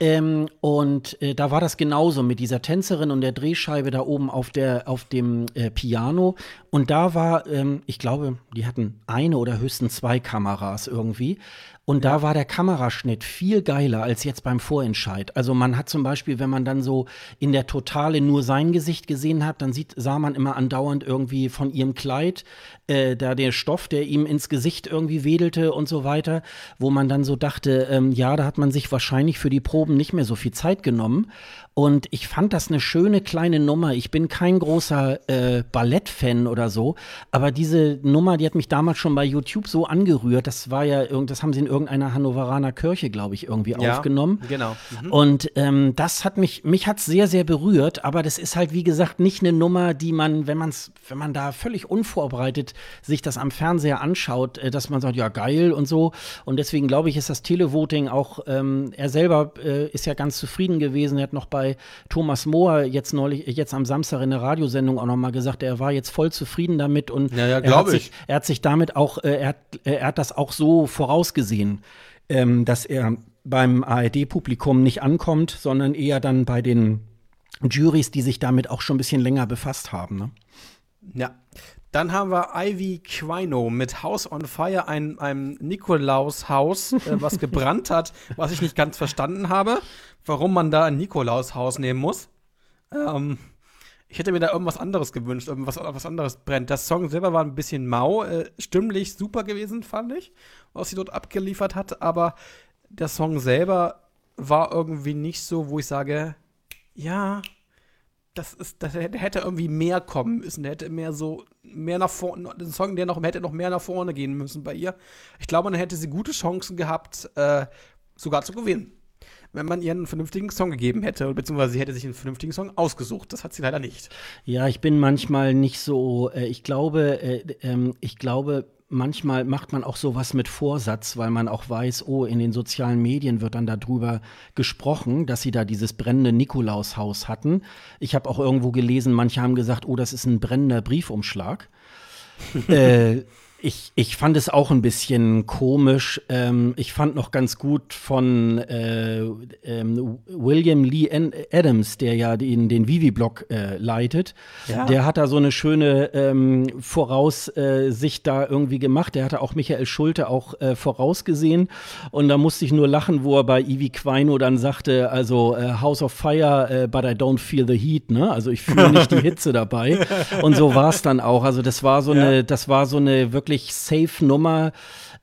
Ähm, und äh, da war das genauso mit dieser Tänzerin und der Drehscheibe da oben auf, der, auf dem äh, Piano. Und da war, ähm, ich glaube, die hatten eine oder höchstens zwei Kameras irgendwie. Und da war der Kameraschnitt viel geiler als jetzt beim Vorentscheid. Also man hat zum Beispiel, wenn man dann so in der Totale nur sein Gesicht gesehen hat, dann sieht, sah man immer andauernd irgendwie von ihrem Kleid, äh, da der Stoff, der ihm ins Gesicht irgendwie wedelte und so weiter, wo man dann so dachte, ähm, ja, da hat man sich wahrscheinlich für die Proben nicht mehr so viel Zeit genommen. Und ich fand das eine schöne kleine Nummer. Ich bin kein großer äh, Ballettfan oder so, aber diese Nummer, die hat mich damals schon bei YouTube so angerührt. Das war ja irgend, das haben sie in irgendeiner Hannoveraner Kirche, glaube ich, irgendwie aufgenommen. Genau. Mhm. Und ähm, das hat mich, mich hat sehr, sehr berührt, aber das ist halt, wie gesagt, nicht eine Nummer, die man, wenn man's, wenn man da völlig unvorbereitet sich das am Fernseher anschaut, äh, dass man sagt, ja, geil und so. Und deswegen glaube ich, ist das Televoting auch, ähm, er selber äh, ist ja ganz zufrieden gewesen. Er hat noch bei Thomas Mohr jetzt neulich, jetzt am Samstag in der Radiosendung auch noch mal gesagt, er war jetzt voll zufrieden damit und Ja, ja, er, hat ich. sich, er hat sich damit auch, äh, er, hat, äh, er hat das auch so vorausgesehen, ähm, dass er beim ARD-Publikum nicht ankommt, sondern eher dann bei den Juries, die sich damit auch schon ein bisschen länger befasst haben. Ne? Ja. Dann haben wir Ivy Quino mit House on Fire, ein, ein Nikolaushaus, äh, was gebrannt hat, was ich nicht ganz verstanden habe, warum man da ein Nikolaushaus nehmen muss. Ähm, ich hätte mir da irgendwas anderes gewünscht, irgendwas was anderes brennt. Das Song selber war ein bisschen mau, äh, stimmlich super gewesen, fand ich, was sie dort abgeliefert hat, aber der Song selber war irgendwie nicht so, wo ich sage, ja, das ist, das hätte, irgendwie mehr kommen müssen. Der hätte mehr so, mehr nach vorne, ein Song, der noch hätte noch mehr nach vorne gehen müssen bei ihr. Ich glaube, dann hätte sie gute Chancen gehabt, äh, sogar zu gewinnen. Wenn man ihr einen vernünftigen Song gegeben hätte, beziehungsweise sie hätte sich einen vernünftigen Song ausgesucht. Das hat sie leider nicht. Ja, ich bin manchmal nicht so, äh, ich glaube, äh, ähm, ich glaube, manchmal macht man auch sowas mit Vorsatz, weil man auch weiß, oh, in den sozialen Medien wird dann darüber gesprochen, dass sie da dieses brennende Nikolaushaus hatten. Ich habe auch irgendwo gelesen, manche haben gesagt, oh, das ist ein brennender Briefumschlag. äh, ich, ich fand es auch ein bisschen komisch. Ähm, ich fand noch ganz gut von äh, ähm, William Lee Adams, der ja den, den Vivi-Blog äh, leitet. Ja. Der hat da so eine schöne ähm, Voraussicht da irgendwie gemacht. Der hatte auch Michael Schulte auch äh, vorausgesehen. Und da musste ich nur lachen, wo er bei Ivy Quino dann sagte, also äh, House of Fire, äh, but I don't feel the heat, ne? Also ich fühle nicht die Hitze dabei. Und so war es dann auch. Also das war so Ja. eine, das war so eine wirklich safe Nummer.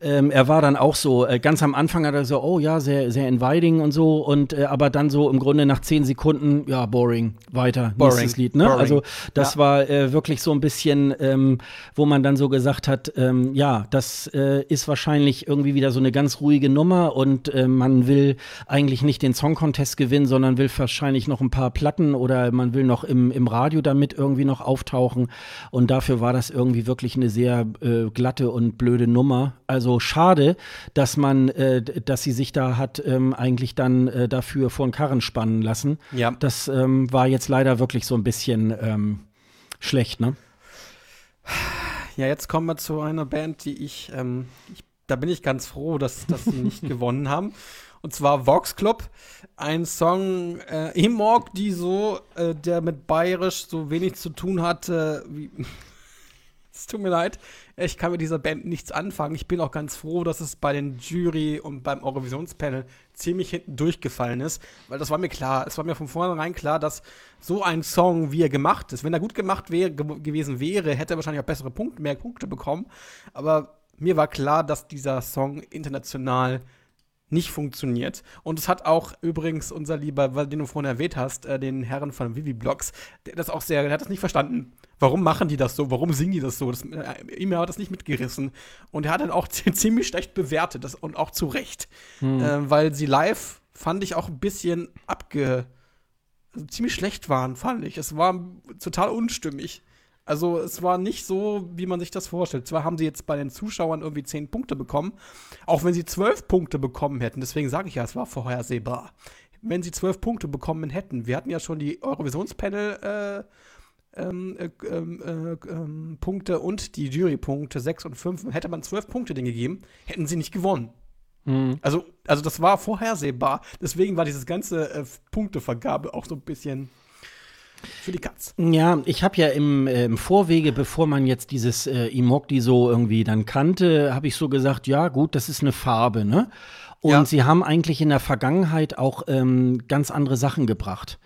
Ähm, er war dann auch so, äh, ganz am Anfang hat er so, oh ja, sehr, sehr inviting und so, und äh, aber dann so im Grunde nach zehn Sekunden, ja, boring, weiter, Boring, nächstes Lied, ne? boring. Also das Ja. war äh, wirklich so ein bisschen, ähm, wo man dann so gesagt hat, ähm, ja, das äh, ist wahrscheinlich irgendwie wieder so eine ganz ruhige Nummer und äh, man will eigentlich nicht den Song Contest gewinnen, sondern will wahrscheinlich noch ein paar Platten oder man will noch im, im Radio damit irgendwie noch auftauchen und dafür war das irgendwie wirklich eine sehr äh, glatte und blöde Nummer. Also schade, dass man, äh, dass sie sich da hat ähm, eigentlich dann äh, dafür vor den Karren spannen lassen. Ja. Das ähm, war jetzt leider wirklich so ein bisschen ähm, schlecht, ne? Ja, jetzt kommen wir zu einer Band, die ich, ähm, ich da bin ich ganz froh, dass, dass sie nicht gewonnen haben. Und zwar Vox Club, ein Song, äh, Imorg, die so, äh, der mit Bayerisch so wenig zu tun hatte, wie. Es tut mir leid, ich kann mit dieser Band nichts anfangen. Ich bin auch ganz froh, dass es bei den Jury und beim Eurovisionspanel ziemlich hinten durchgefallen ist, weil das war mir klar. Es war mir von vornherein klar, dass so ein Song, wie er gemacht ist, wenn er gut gemacht wäre, ge gewesen wäre, hätte er wahrscheinlich auch bessere Punkte, mehr Punkte bekommen. Aber mir war klar, dass dieser Song international nicht funktioniert. Und es hat auch übrigens unser lieber, weil den du vorhin erwähnt hast, äh, den Herren von Vivi Blogs, der das auch sehr, der hat das nicht verstanden. Warum machen die das so? Warum singen die das so? Das, äh, ihm hat das nicht mitgerissen. Und er hat dann auch ziemlich schlecht bewertet das, und auch zu Recht. Äh, weil sie live, fand ich, auch ein bisschen abge. Also ziemlich schlecht waren, fand ich. Es war total unstimmig. Also es war nicht so, wie man sich das vorstellt. Zwar haben sie jetzt bei den Zuschauern irgendwie zehn Punkte bekommen, auch wenn sie zwölf Punkte bekommen hätten. Deswegen sage ich ja, es war vorhersehbar. Wenn sie zwölf Punkte bekommen hätten, wir hatten ja schon die Eurovisionspanel äh, ähm, äh, ähm, äh, ähm, Punkte und die Jurypunkte 6 und 5. Hätte man zwölf Punkte denen gegeben, hätten sie nicht gewonnen. Mhm. Also, also das war vorhersehbar. Deswegen war dieses ganze äh, Punktevergabe auch so ein bisschen für die Katz. Ja, ich habe ja im, äh, im, Vorwege, bevor man jetzt dieses äh, Imogdi so irgendwie dann kannte, habe ich so gesagt, ja gut, das ist eine Farbe, ne? Und ja. sie haben eigentlich in der Vergangenheit auch ähm, ganz andere Sachen gebracht.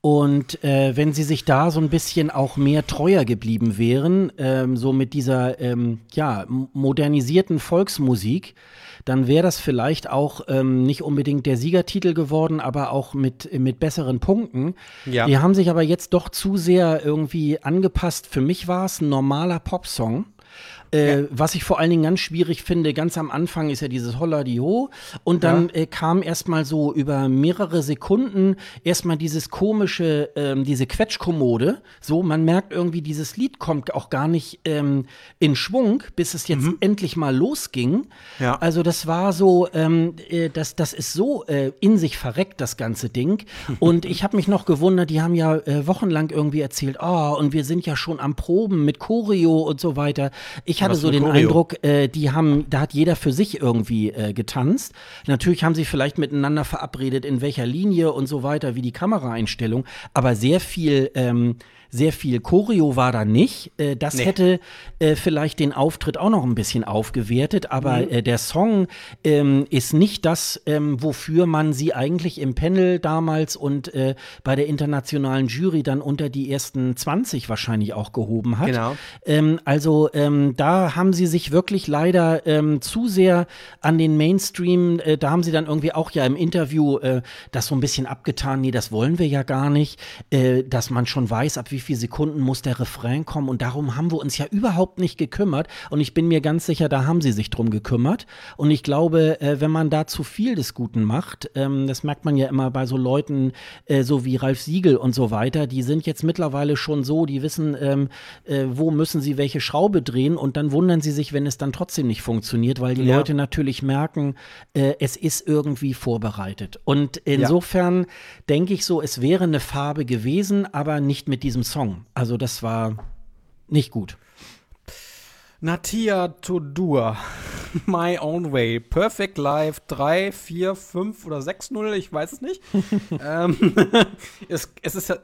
Und äh, wenn sie sich da so ein bisschen auch mehr treuer geblieben wären, ähm, so mit dieser ähm, ja, modernisierten Volksmusik, dann wäre das vielleicht auch ähm, nicht unbedingt der Siegertitel geworden, aber auch mit, mit besseren Punkten. Ja. Die haben sich aber jetzt doch zu sehr irgendwie angepasst. Für mich war es ein normaler Popsong. Äh, ja. Was ich vor allen Dingen ganz schwierig finde, ganz am Anfang ist ja dieses Holla die Ho und dann ja. äh, kam erstmal so über mehrere Sekunden erstmal dieses komische, ähm, diese Quetschkommode. So, man merkt irgendwie, dieses Lied kommt auch gar nicht ähm, in Schwung, bis es jetzt mhm. endlich mal losging. Ja. Also das war so, ähm, äh, das, das ist so äh, in sich verreckt, das ganze Ding. Und ich habe mich noch gewundert, die haben ja äh, wochenlang irgendwie erzählt, oh, und wir sind ja schon am Proben mit Choreo und so weiter. Ich ich hatte so den Choreo? Eindruck, äh, die haben, da hat jeder für sich irgendwie äh, getanzt. Natürlich haben sie vielleicht miteinander verabredet, in welcher Linie und so weiter, wie die Kameraeinstellung, aber sehr viel ähm, sehr viel Choreo war da nicht. Äh, das nee. hätte äh, vielleicht den Auftritt auch noch ein bisschen aufgewertet, aber mhm. äh, der Song ähm, ist nicht das, ähm, wofür man sie eigentlich im Panel damals und bei der internationalen Jury dann unter die ersten 20 wahrscheinlich auch gehoben hat. Genau. Ähm, also da haben sie sich wirklich leider zu sehr an den Mainstream, da haben sie dann irgendwie auch ja im Interview das so ein bisschen abgetan, nee, das wollen wir ja gar nicht, dass man schon weiß, ab wie wie viele Sekunden muss der Refrain kommen? Und darum haben wir uns ja überhaupt nicht gekümmert. Und ich bin mir ganz sicher, da haben sie sich drum gekümmert. Und ich glaube, äh, wenn man da zu viel des Guten macht, ähm, das merkt man ja immer bei so Leuten, äh, so wie Ralf Siegel und so weiter, die sind jetzt mittlerweile schon so, die wissen, ähm, äh, wo müssen sie welche Schraube drehen. Und dann wundern sie sich, wenn es dann trotzdem nicht funktioniert, weil die ja. Leute natürlich merken, äh, es ist irgendwie vorbereitet. Und insofern ja. denke ich so, es wäre eine Farbe gewesen, aber nicht mit diesem Song. Also das war nicht gut. Natia Todur, My Own Way, Perfect Life 3, 4, 5 oder 6-0, ich weiß es nicht. ähm, es, es ist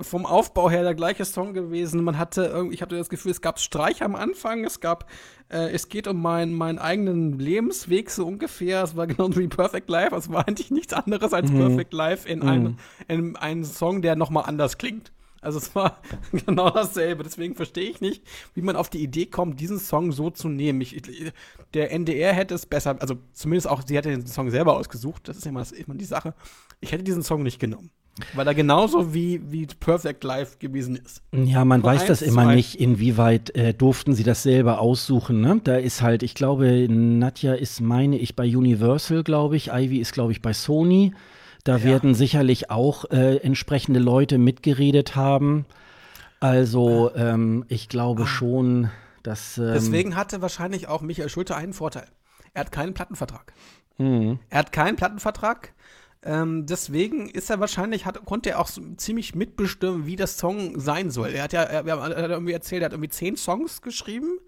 vom Aufbau her der gleiche Song gewesen. Man hatte irgendwie, ich hatte das Gefühl, es gab Streich am Anfang, es gab, äh, es geht um meinen, meinen eigenen Lebensweg so ungefähr. Es war genau wie Perfect Life, es war eigentlich nichts anderes als mhm. Perfect Life in, mhm. einem, in einem Song, der nochmal anders klingt. Also es war genau dasselbe. Deswegen verstehe ich nicht, wie man auf die Idee kommt, diesen Song so zu nehmen. Ich, der NDR hätte es besser, also zumindest auch, sie hätte den Song selber ausgesucht. Das ist immer, das, immer die Sache. Ich hätte diesen Song nicht genommen. Weil er genauso wie, wie Perfect Life gewesen ist. Ja, man Nur weiß das immer zwei. nicht, inwieweit äh, durften sie das selber aussuchen. Ne? Da ist halt, ich glaube, Nadja ist, meine ich, bei Universal, glaube ich. Ivy ist, glaube ich, bei Sony. Da ja. werden sicherlich auch äh, entsprechende Leute mitgeredet haben. Also ähm, ich glaube ah. schon, dass. Ähm, Deswegen hatte wahrscheinlich auch Michael Schulte einen Vorteil. Er hat keinen Plattenvertrag. Mhm. Er hat keinen Plattenvertrag. Ähm, deswegen ist er wahrscheinlich, hat, konnte er auch so ziemlich mitbestimmen, wie das Song sein soll. Er hat ja, er, er hat irgendwie erzählt, er hat irgendwie zehn Songs geschrieben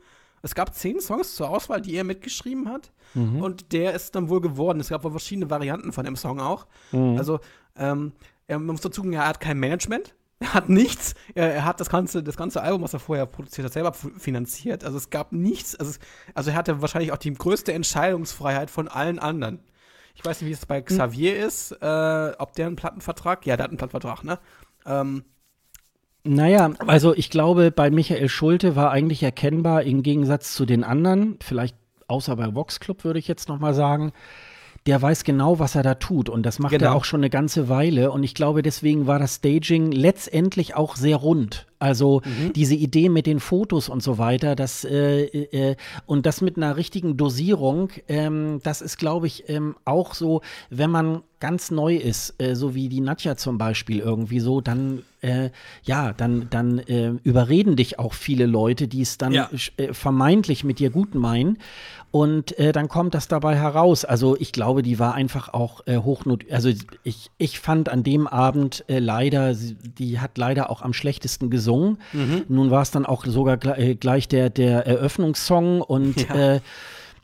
es gab zehn Songs zur Auswahl, die er mitgeschrieben hat. Mhm. Und der ist dann wohl geworden. Es gab wohl verschiedene Varianten von dem Song auch. Mhm. Also, ähm, er muss dazu sagen, er hat kein Management. Er hat nichts. Er, er, hat das ganze, das ganze Album, was er vorher produziert hat, selber finanziert. Also es gab nichts. Also, es, also er hatte wahrscheinlich auch die größte Entscheidungsfreiheit von allen anderen. Ich weiß nicht, wie es bei Xavier mhm. ist, äh, ob der einen Plattenvertrag, ja, der hat einen Plattenvertrag, ne? Ähm, naja, also ich glaube, bei Michael Schulte war eigentlich erkennbar, im Gegensatz zu den anderen, vielleicht außer bei Vox Club würde ich jetzt noch mal sagen, der weiß genau, was er da tut. Und das macht genau. er auch schon eine ganze Weile. Und ich glaube, deswegen war das Staging letztendlich auch sehr rund. Also mhm. diese Idee mit den Fotos und so weiter, das äh, äh, und das mit einer richtigen Dosierung, ähm, das ist, glaube ich, ähm, auch so, wenn man ganz neu ist, äh, so wie die Nadja zum Beispiel irgendwie so, dann äh, ja, dann, dann äh, überreden dich auch viele Leute, die es dann ja. Äh, vermeintlich mit dir gut meinen. Und äh, dann kommt das dabei heraus. Also ich glaube, die war einfach auch äh, hochnot. Also ich, ich fand an dem Abend äh, leider, die hat leider auch am schlechtesten gesungen. Mhm. Nun war es dann auch sogar gleich, gleich der, der Eröffnungssong und ja.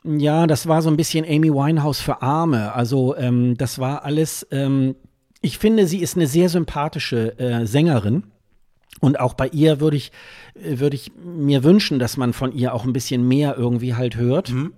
Ja, das war so ein bisschen Amy Winehouse für Arme. Also ähm, das war alles. Ähm, ich finde, sie ist eine sehr sympathische äh, Sängerin. Und auch bei ihr würde ich, äh, würde ich mir wünschen, dass man von ihr auch ein bisschen mehr irgendwie halt hört. Mhm.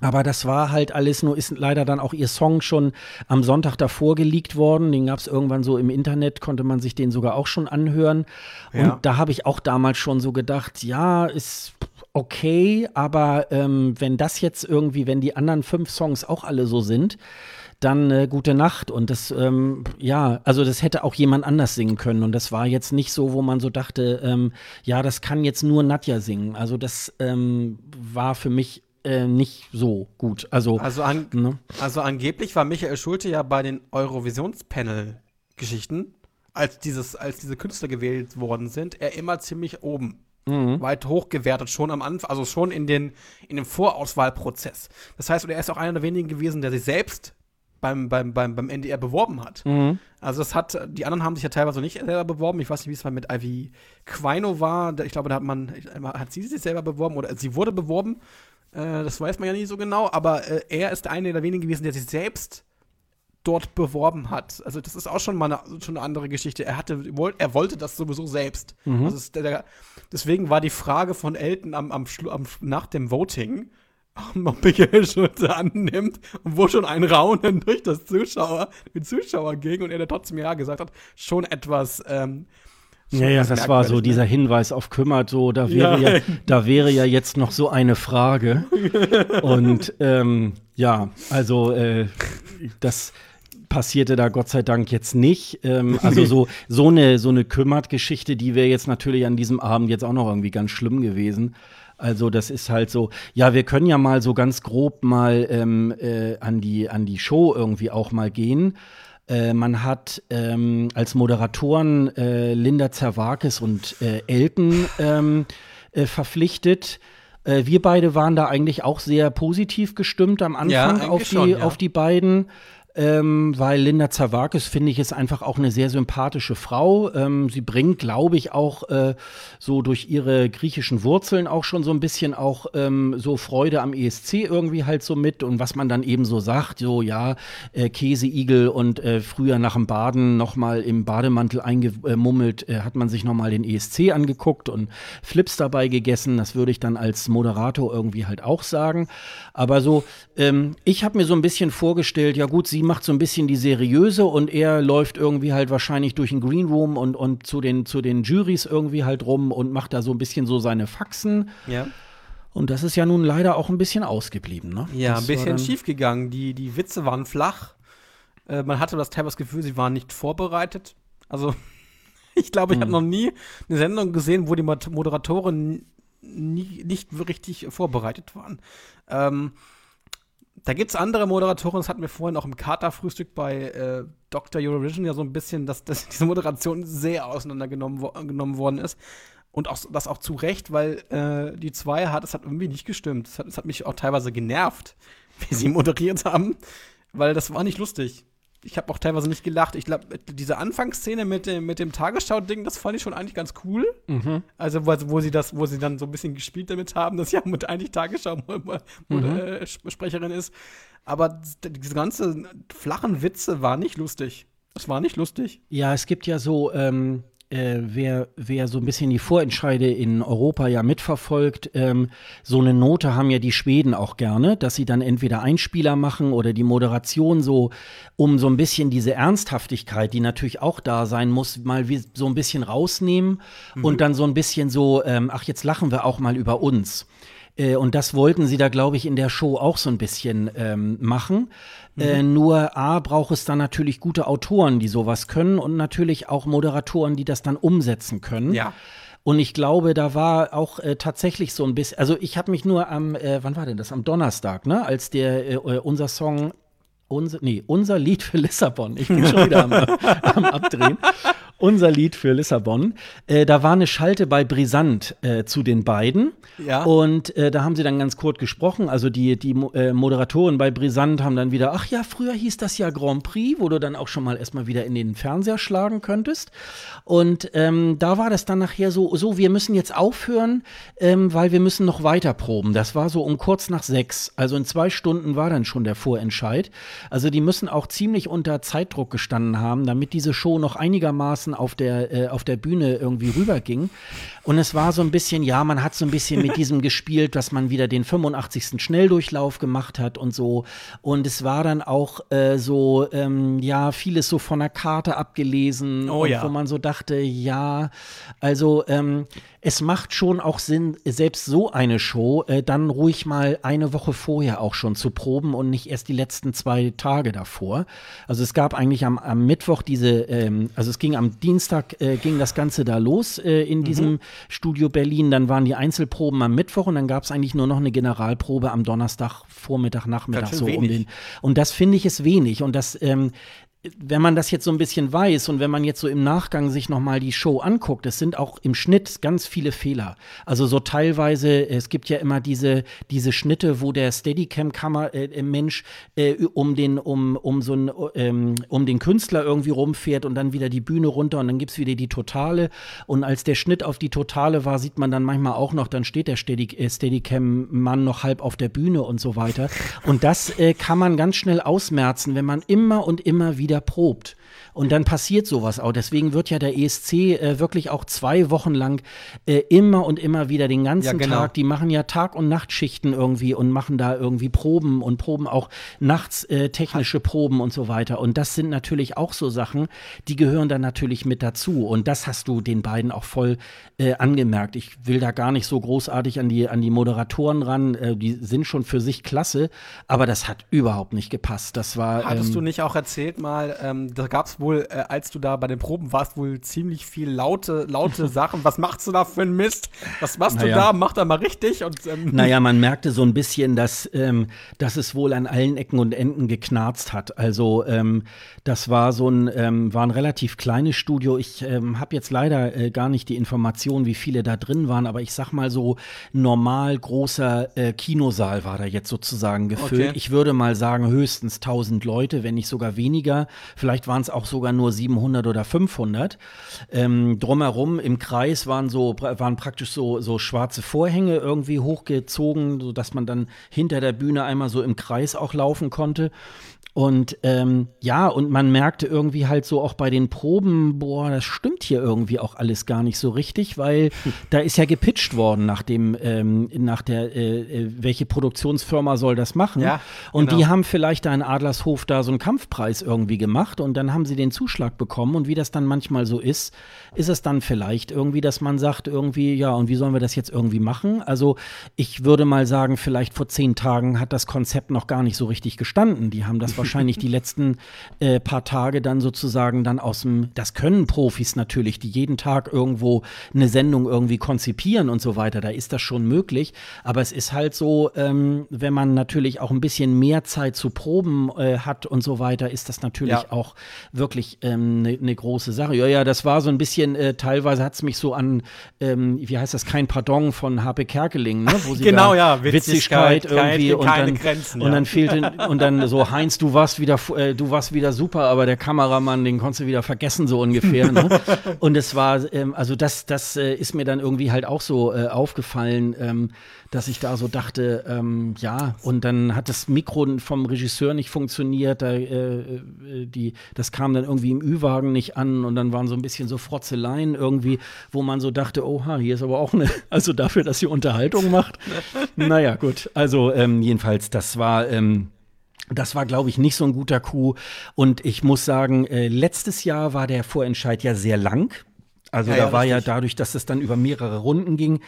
Aber das war halt alles nur, ist leider dann auch ihr Song schon am Sonntag davor geleakt worden. Den gab es irgendwann so im Internet, konnte man sich den sogar auch schon anhören. Ja. Und da habe ich auch damals schon so gedacht, ja, ist okay, aber ähm, wenn das jetzt irgendwie, wenn die anderen fünf Songs auch alle so sind, dann äh, gute Nacht. Und das, ähm, ja, also das hätte auch jemand anders singen können. Und das war jetzt nicht so, wo man so dachte, ähm, ja, das kann jetzt nur Nadja singen. Also das ähm, war für mich äh, nicht so gut. Also, also, an, ne? also angeblich war Michael Schulte ja bei den Eurovisionspanel-Geschichten, als, dieses, als diese Künstler gewählt worden sind, er immer ziemlich oben mhm. weit hochgewertet, schon am Anfang, also schon in, den, in dem Vorauswahlprozess. Das heißt, er ist auch einer der wenigen gewesen, der sich selbst beim, beim, beim, beim NDR beworben hat. Mhm. Also das hat, die anderen haben sich ja teilweise nicht selber beworben. Ich weiß nicht, wie es mal mit Ivy Quino war. Ich glaube, da hat man, hat sie sich selber beworben oder sie wurde beworben. Äh, das weiß man ja nicht so genau, aber äh, er ist einer der wenigen gewesen, der sich selbst dort beworben hat. Also das ist auch schon mal eine, schon eine andere Geschichte. Er hatte, er wollte das sowieso selbst. Mhm. Also der, der, deswegen war die Frage von Elton am, am, am, nach dem Voting, ob Michael Schulze annimmt und wo schon ein Raunen durch das Zuschauer, den Zuschauer ging und er da trotzdem ja gesagt hat, schon etwas ähm, ja, ja, das war so ne? dieser Hinweis auf kümmert, so da wäre ja. ja. da wäre ja jetzt noch so eine Frage und ähm, ja, also äh, das passierte da Gott sei Dank jetzt nicht. Ähm, also so, so eine, so eine Kümmert-Geschichte, die wäre jetzt natürlich an diesem Abend jetzt auch noch irgendwie ganz schlimm gewesen. Also das ist halt so, ja, wir können ja mal so ganz grob mal ähm, äh, an, die, an die Show irgendwie auch mal gehen. Äh, man hat ähm, als Moderatoren äh, Linda Zerwakis und äh, Elton ähm, äh, verpflichtet. Äh, wir beide waren da eigentlich auch sehr positiv gestimmt am Anfang ja, auf, die, schon, ja. auf die beiden ähm, weil Linda Zawakis, finde ich, ist einfach auch eine sehr sympathische Frau. Ähm, sie bringt, glaube ich, auch äh, so durch ihre griechischen Wurzeln auch schon so ein bisschen auch ähm, so Freude am ESC irgendwie halt so mit und was man dann eben so sagt, so ja, äh, Käseigel und äh, früher nach dem Baden nochmal im Bademantel eingemummelt, äh, hat man sich nochmal den ESC angeguckt und Flips dabei gegessen. Das würde ich dann als Moderator irgendwie halt auch sagen. Aber so, ähm, ich habe mir so ein bisschen vorgestellt, ja gut, sie macht so ein bisschen die seriöse und er läuft irgendwie halt wahrscheinlich durch den Green Room und, und zu, den, zu den Juries irgendwie halt rum und macht da so ein bisschen so seine Faxen. Ja. Und das ist ja nun leider auch ein bisschen ausgeblieben, ne? Ja, das ein bisschen schief gegangen. Die, die Witze waren flach. Äh, man hatte das teilweise das Gefühl, sie waren nicht vorbereitet. Also, ich glaube, ich hm. habe noch nie eine Sendung gesehen, wo die Moderatoren nie, nicht richtig vorbereitet waren. Ähm, da gibt es andere Moderatoren, das hatten wir vorhin auch im Kater-Frühstück bei äh, Dr. Eurovision ja so ein bisschen, dass, dass diese Moderation sehr auseinandergenommen wo worden ist. Und auch, das auch zu Recht, weil äh, die zwei hat, es hat irgendwie nicht gestimmt. Es hat, hat mich auch teilweise genervt, wie sie moderiert haben, weil das war nicht lustig ich habe auch teilweise nicht gelacht. Ich glaube, diese Anfangsszene mit dem, mit dem Tagesschau-Ding, das fand ich schon eigentlich ganz cool. Mhm. Also, wo, wo, sie das, wo sie dann so ein bisschen gespielt damit haben, dass ja mit eigentlich Tagesschau-Sprecherin mhm. ist. Aber diese ganzen flachen Witze waren nicht lustig. Es war nicht lustig. Ja, es gibt ja so, ähm, äh, wer, wer so ein bisschen die Vorentscheide in Europa ja mitverfolgt, ähm, so eine Note haben ja die Schweden auch gerne, dass sie dann entweder Einspieler machen oder die Moderation so, um so ein bisschen diese Ernsthaftigkeit, die natürlich auch da sein muss, mal wie, so ein bisschen rausnehmen mhm. und dann so ein bisschen so, ähm, ach, jetzt lachen wir auch mal über uns. Äh, und das wollten sie da, glaube ich, in der Show auch so ein bisschen ähm, machen. Mhm. Äh, nur A, braucht es dann natürlich gute Autoren, die sowas können und natürlich auch Moderatoren, die das dann umsetzen können. Ja. Und ich glaube, da war auch äh, tatsächlich so ein bisschen, also ich habe mich nur am, äh, wann war denn das? Am Donnerstag, ne? Als der äh, äh unser Song unser, nee, unser Lied für Lissabon. Ich bin schon wieder am, am Abdrehen unser Lied für Lissabon. Äh, da war eine Schalte bei Brisant äh, zu den beiden. Ja. Und äh, da haben sie dann ganz kurz gesprochen. Also die, die äh, Moderatoren bei Brisant haben dann wieder, ach ja, früher hieß das ja Grand Prix, wo du dann auch schon mal erstmal wieder in den Fernseher schlagen könntest. Und ähm, da war das dann nachher so, so, wir müssen jetzt aufhören, ähm, weil wir müssen noch weiter proben. Das war so um kurz nach sechs. Also in zwei Stunden war dann schon der Vorentscheid. Also die müssen auch ziemlich unter Zeitdruck gestanden haben, damit diese Show noch einigermaßen Maßen auf der, äh, auf der Bühne irgendwie rüberging. Und es war so ein bisschen, ja, man hat so ein bisschen mit diesem gespielt, dass man wieder den 85. Schnelldurchlauf gemacht hat und so. Und es war dann auch äh, so, ähm, ja, vieles so von der Karte abgelesen, oh, ja. wo man so dachte, ja, also ähm, es macht schon auch Sinn, selbst so eine Show äh, dann ruhig mal eine Woche vorher auch schon zu proben und nicht erst die letzten zwei Tage davor. Also es gab eigentlich am, am Mittwoch diese, ähm, also es ging am Dienstag, äh, ging das Ganze da los äh, in mhm. diesem Studio Berlin. Dann waren die Einzelproben am Mittwoch und dann gab es eigentlich nur noch eine Generalprobe am Donnerstag, Vormittag, Nachmittag so um den. Und das finde ich ist wenig. Und das, ähm, wenn man das jetzt so ein bisschen weiß und wenn man jetzt so im Nachgang sich noch mal die Show anguckt, es sind auch im Schnitt ganz viele Fehler. Also so teilweise, es gibt ja immer diese diese Schnitte, wo der Steadicam-Kammer äh, Mensch äh, um den um um so ein, ähm, um den Künstler irgendwie rumfährt und dann wieder die Bühne runter und dann gibt's wieder die Totale und als der Schnitt auf die Totale war, sieht man dann manchmal auch noch, dann steht der Steady, äh, Steadicam-Mann noch halb auf der Bühne und so weiter. Und das äh, kann man ganz schnell ausmerzen, wenn man immer und immer wieder wieder probt. Und dann passiert sowas auch. Deswegen wird ja der ESC äh, wirklich auch zwei Wochen lang äh, immer und immer wieder den ganzen ja, genau. Tag, die machen ja Tag- und Nachtschichten irgendwie und machen da irgendwie Proben und proben auch nachts äh, technische Proben und so weiter. Und das sind natürlich auch so Sachen, die gehören dann natürlich mit dazu. Und das hast du den beiden auch voll äh, angemerkt. Ich will da gar nicht so großartig an die, an die Moderatoren ran. Äh, die sind schon für sich klasse, aber das hat überhaupt nicht gepasst. Das war. Hattest ähm, du nicht auch erzählt mal, ähm, da gab es wohl, äh, als du da bei den Proben warst, wohl ziemlich viel laute, laute Sachen. Was machst du da für einen Mist? Was machst naja. du da? Mach da mal richtig. Und, ähm naja, man merkte so ein bisschen, dass, ähm, dass es wohl an allen Ecken und Enden geknarzt hat. Also ähm, das war so ein, ähm, war ein relativ kleines Studio. Ich ähm, habe jetzt leider äh, gar nicht die Information, wie viele da drin waren, aber ich sag mal so normal großer äh, Kinosaal war da jetzt sozusagen gefüllt. Okay. Ich würde mal sagen höchstens 1000 Leute, wenn nicht sogar weniger. Vielleicht waren es auch sogar nur 700 oder 500. Ähm, drumherum im Kreis waren so waren praktisch so so schwarze Vorhänge irgendwie hochgezogen, so dass man dann hinter der Bühne einmal so im Kreis auch laufen konnte. Und ähm, ja, und man merkte irgendwie halt so auch bei den Proben, boah, das stimmt hier irgendwie auch alles gar nicht so richtig, weil da ist ja gepitcht worden nach dem, ähm, nach der, äh, äh, welche Produktionsfirma soll das machen? Ja, und genau. die haben vielleicht da in Adlershof da so einen Kampfpreis irgendwie gemacht und dann haben sie den Zuschlag bekommen und wie das dann manchmal so ist, ist es dann vielleicht irgendwie, dass man sagt irgendwie, ja, und wie sollen wir das jetzt irgendwie machen? Also ich würde mal sagen, vielleicht vor zehn Tagen hat das Konzept noch gar nicht so richtig gestanden. Die haben das wahrscheinlich die letzten äh, paar Tage dann sozusagen dann aus dem, das können Profis natürlich, die jeden Tag irgendwo eine Sendung irgendwie konzipieren und so weiter, da ist das schon möglich. Aber es ist halt so, ähm, wenn man natürlich auch ein bisschen mehr Zeit zu proben äh, hat und so weiter, ist das natürlich ja. auch wirklich eine ähm, ne, ne große Sache. Ja, ja, das war so ein bisschen, äh, teilweise hat es mich so an, ähm, wie heißt das, kein Pardon von HP Kerkeling, ne? wo sie genau, ja, Witzigkeit, Witzigkeit irgendwie und dann, Grenzen, und dann fehlte und dann so Heinz, du warst wieder, äh, du warst wieder super, aber der Kameramann, den konntest du wieder vergessen, so ungefähr. Ne? Und es war, ähm, also das, das äh, ist mir dann irgendwie halt auch so äh, aufgefallen, ähm, dass ich da so dachte, ähm, ja, und dann hat das Mikro vom Regisseur nicht funktioniert, da, äh, äh, die, das kam dann irgendwie im Ü-Wagen nicht an und dann waren so ein bisschen so Frotzeleien irgendwie, wo man so dachte, oha, hier ist aber auch eine, also dafür, dass sie Unterhaltung macht. naja, gut, also ähm, jedenfalls, das war, ähm, das war, glaube ich, nicht so ein guter Coup. Und ich muss sagen, äh, letztes Jahr war der Vorentscheid ja sehr lang. Also ja, da ja, war richtig. ja dadurch, dass es dann über mehrere Runden ging.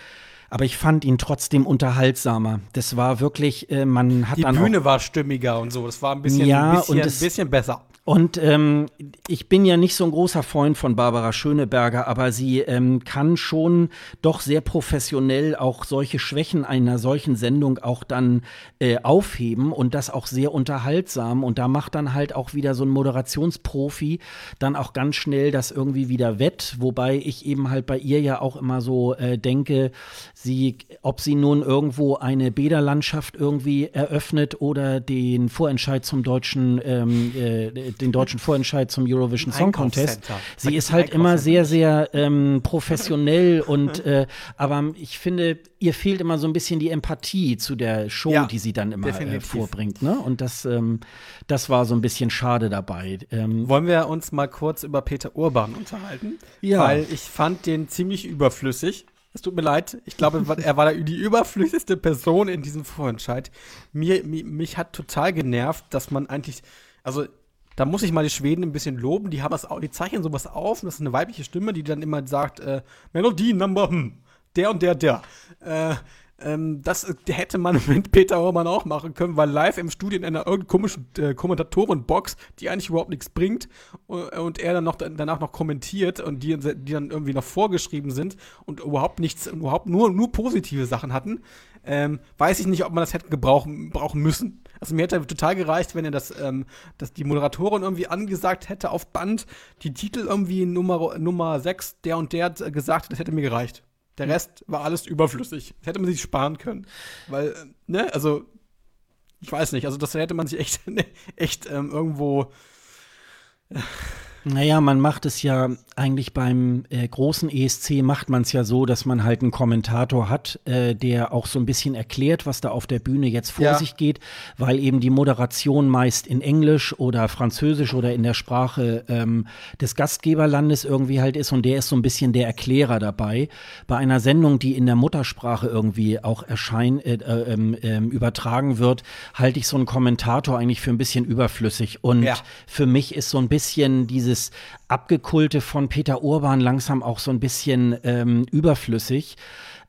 Aber ich fand ihn trotzdem unterhaltsamer. Das war wirklich, äh, man hat Die dann Bühne war stimmiger und so. Das war ein bisschen, ja, ein bisschen, und es, ein bisschen besser. Und ähm, ich bin ja nicht so ein großer Freund von Barbara Schöneberger, aber sie ähm, kann schon doch sehr professionell auch solche Schwächen einer solchen Sendung auch dann äh, aufheben und das auch sehr unterhaltsam. Und da macht dann halt auch wieder so ein Moderationsprofi dann auch ganz schnell das irgendwie wieder wett. Wobei ich eben halt bei ihr ja auch immer so äh, denke, sie, ob sie nun irgendwo eine Bäderlandschaft irgendwie eröffnet oder den Vorentscheid zum deutschen ähm, äh, den deutschen Vorentscheid zum Eurovision Song Contest. Sie ist halt immer sehr, sehr ähm, professionell und äh, aber ich finde, ihr fehlt immer so ein bisschen die Empathie zu der Show, ja, die sie dann immer äh, vorbringt. Ne? Und das, ähm, das war so ein bisschen schade dabei. Ähm, Wollen wir uns mal kurz über Peter Urban unterhalten? Ja. Weil ich fand den ziemlich überflüssig. Es tut mir leid. Ich glaube, er war die überflüssigste Person in diesem Vorentscheid. Mir, mich, mich hat total genervt, dass man eigentlich, also da muss ich mal die Schweden ein bisschen loben. Die haben das, die zeichnen sowas auf. das ist eine weibliche Stimme, die dann immer sagt, äh, Melodie Number, hm, der und der, der. Äh, ähm, das äh, hätte man mit Peter Orban auch machen können, weil live im Studio in einer irgendeiner komischen äh, Kommentatorenbox, die eigentlich überhaupt nichts bringt, und, und er dann noch danach noch kommentiert und die, die dann irgendwie noch vorgeschrieben sind und überhaupt nichts, überhaupt nur, nur positive Sachen hatten, ähm, weiß ich nicht, ob man das hätte gebrauchen brauchen müssen. Also mir hätte total gereicht, wenn er das, ähm, dass die Moderatorin irgendwie angesagt hätte auf Band, die Titel irgendwie Nummer, Nummer 6, der und der gesagt, das hätte mir gereicht. Der Rest war alles überflüssig. Das hätte man sich sparen können. Weil, äh, ne, also, ich weiß nicht, also das hätte man sich echt, echt ähm, irgendwo. Äh, naja, man macht es ja eigentlich beim äh, großen ESC macht man es ja so, dass man halt einen Kommentator hat, äh, der auch so ein bisschen erklärt, was da auf der Bühne jetzt vor ja. sich geht, weil eben die Moderation meist in Englisch oder Französisch oder in der Sprache ähm, des Gastgeberlandes irgendwie halt ist und der ist so ein bisschen der Erklärer dabei. Bei einer Sendung, die in der Muttersprache irgendwie auch erscheint, äh, äh, ähm, ähm, übertragen wird, halte ich so einen Kommentator eigentlich für ein bisschen überflüssig und ja. für mich ist so ein bisschen dieses Abgekulte von Peter Urban langsam auch so ein bisschen ähm, überflüssig,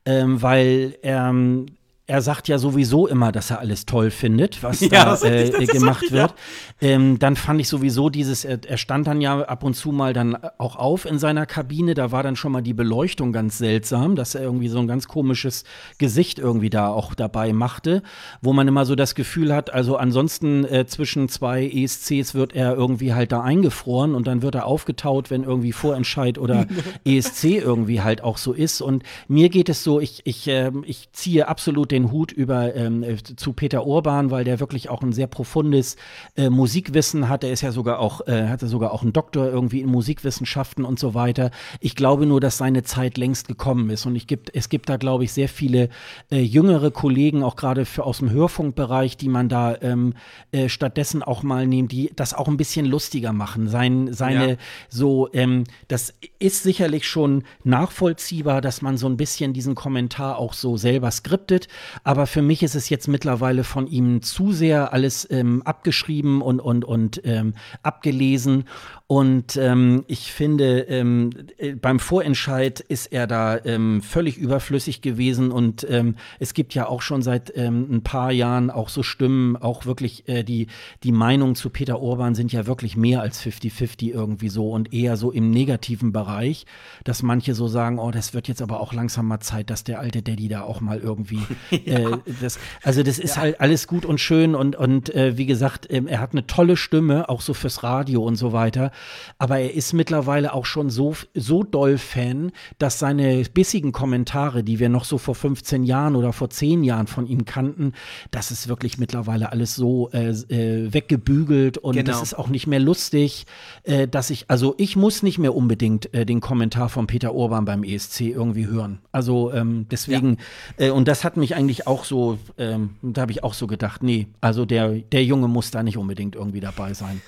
ähm, weil ähm, er sagt ja sowieso immer, dass er alles toll findet, was ja, da äh, gemacht wird. Ähm, dann fand ich sowieso dieses, er, er, stand dann ja ab und zu mal dann auch auf in seiner Kabine. Da war dann schon mal die Beleuchtung ganz seltsam, dass er irgendwie so ein ganz komisches Gesicht irgendwie da auch dabei machte, wo man immer so das Gefühl hat, also ansonsten äh, zwischen zwei ESCs wird er irgendwie halt da eingefroren und dann wird er aufgetaut, wenn irgendwie Vorentscheid oder ESC irgendwie halt auch so ist. Und mir geht es so, ich, ich, äh, ich ziehe absolut den Hut über ähm, äh, zu Peter Urban, weil der wirklich auch ein sehr profundes äh, Musikwissen hat. Er ist ja sogar auch, äh, hatte sogar auch einen Doktor irgendwie in Musikwissenschaften und so weiter. Ich glaube nur, dass seine Zeit längst gekommen ist. Und ich gibt, es gibt da, glaube ich, sehr viele äh, jüngere Kollegen, auch gerade aus dem Hörfunkbereich, die man da ähm, äh, stattdessen auch mal nehmen, die das auch ein bisschen lustiger machen. Sein, seine ja. so, ähm, das ist sicherlich schon nachvollziehbar, dass man so ein bisschen diesen Kommentar auch so selber skriptet. Aber für mich ist es jetzt mittlerweile von ihm zu sehr alles ähm, abgeschrieben und, und, und ähm, abgelesen. Und ähm, ich finde, ähm, äh, beim Vorentscheid ist er da ähm, völlig überflüssig gewesen. Und ähm, es gibt ja auch schon seit ähm, ein paar Jahren auch so Stimmen, auch wirklich äh, die, die Meinungen zu Peter Orban sind ja wirklich mehr als 50-50 irgendwie so und eher so im negativen Bereich, dass manche so sagen, oh, das wird jetzt aber auch langsam mal Zeit, dass der alte Daddy da auch mal irgendwie ja. äh, das, also das ist ja. halt alles gut und schön und, und äh, wie gesagt, äh, er hat eine tolle Stimme, auch so fürs Radio und so weiter. Aber er ist mittlerweile auch schon so, so doll Fan, dass seine bissigen Kommentare, die wir noch so vor 15 Jahren oder vor 10 Jahren von ihm kannten, das ist wirklich mittlerweile alles so äh, äh, weggebügelt und genau. das ist auch nicht mehr lustig, äh, dass ich, also ich muss nicht mehr unbedingt äh, den Kommentar von Peter Urban beim ESC irgendwie hören. Also ähm, deswegen, ja. Äh, und das hat mich eigentlich auch so, ähm, da habe ich auch so gedacht, nee, also der, der Junge muss da nicht unbedingt irgendwie dabei sein.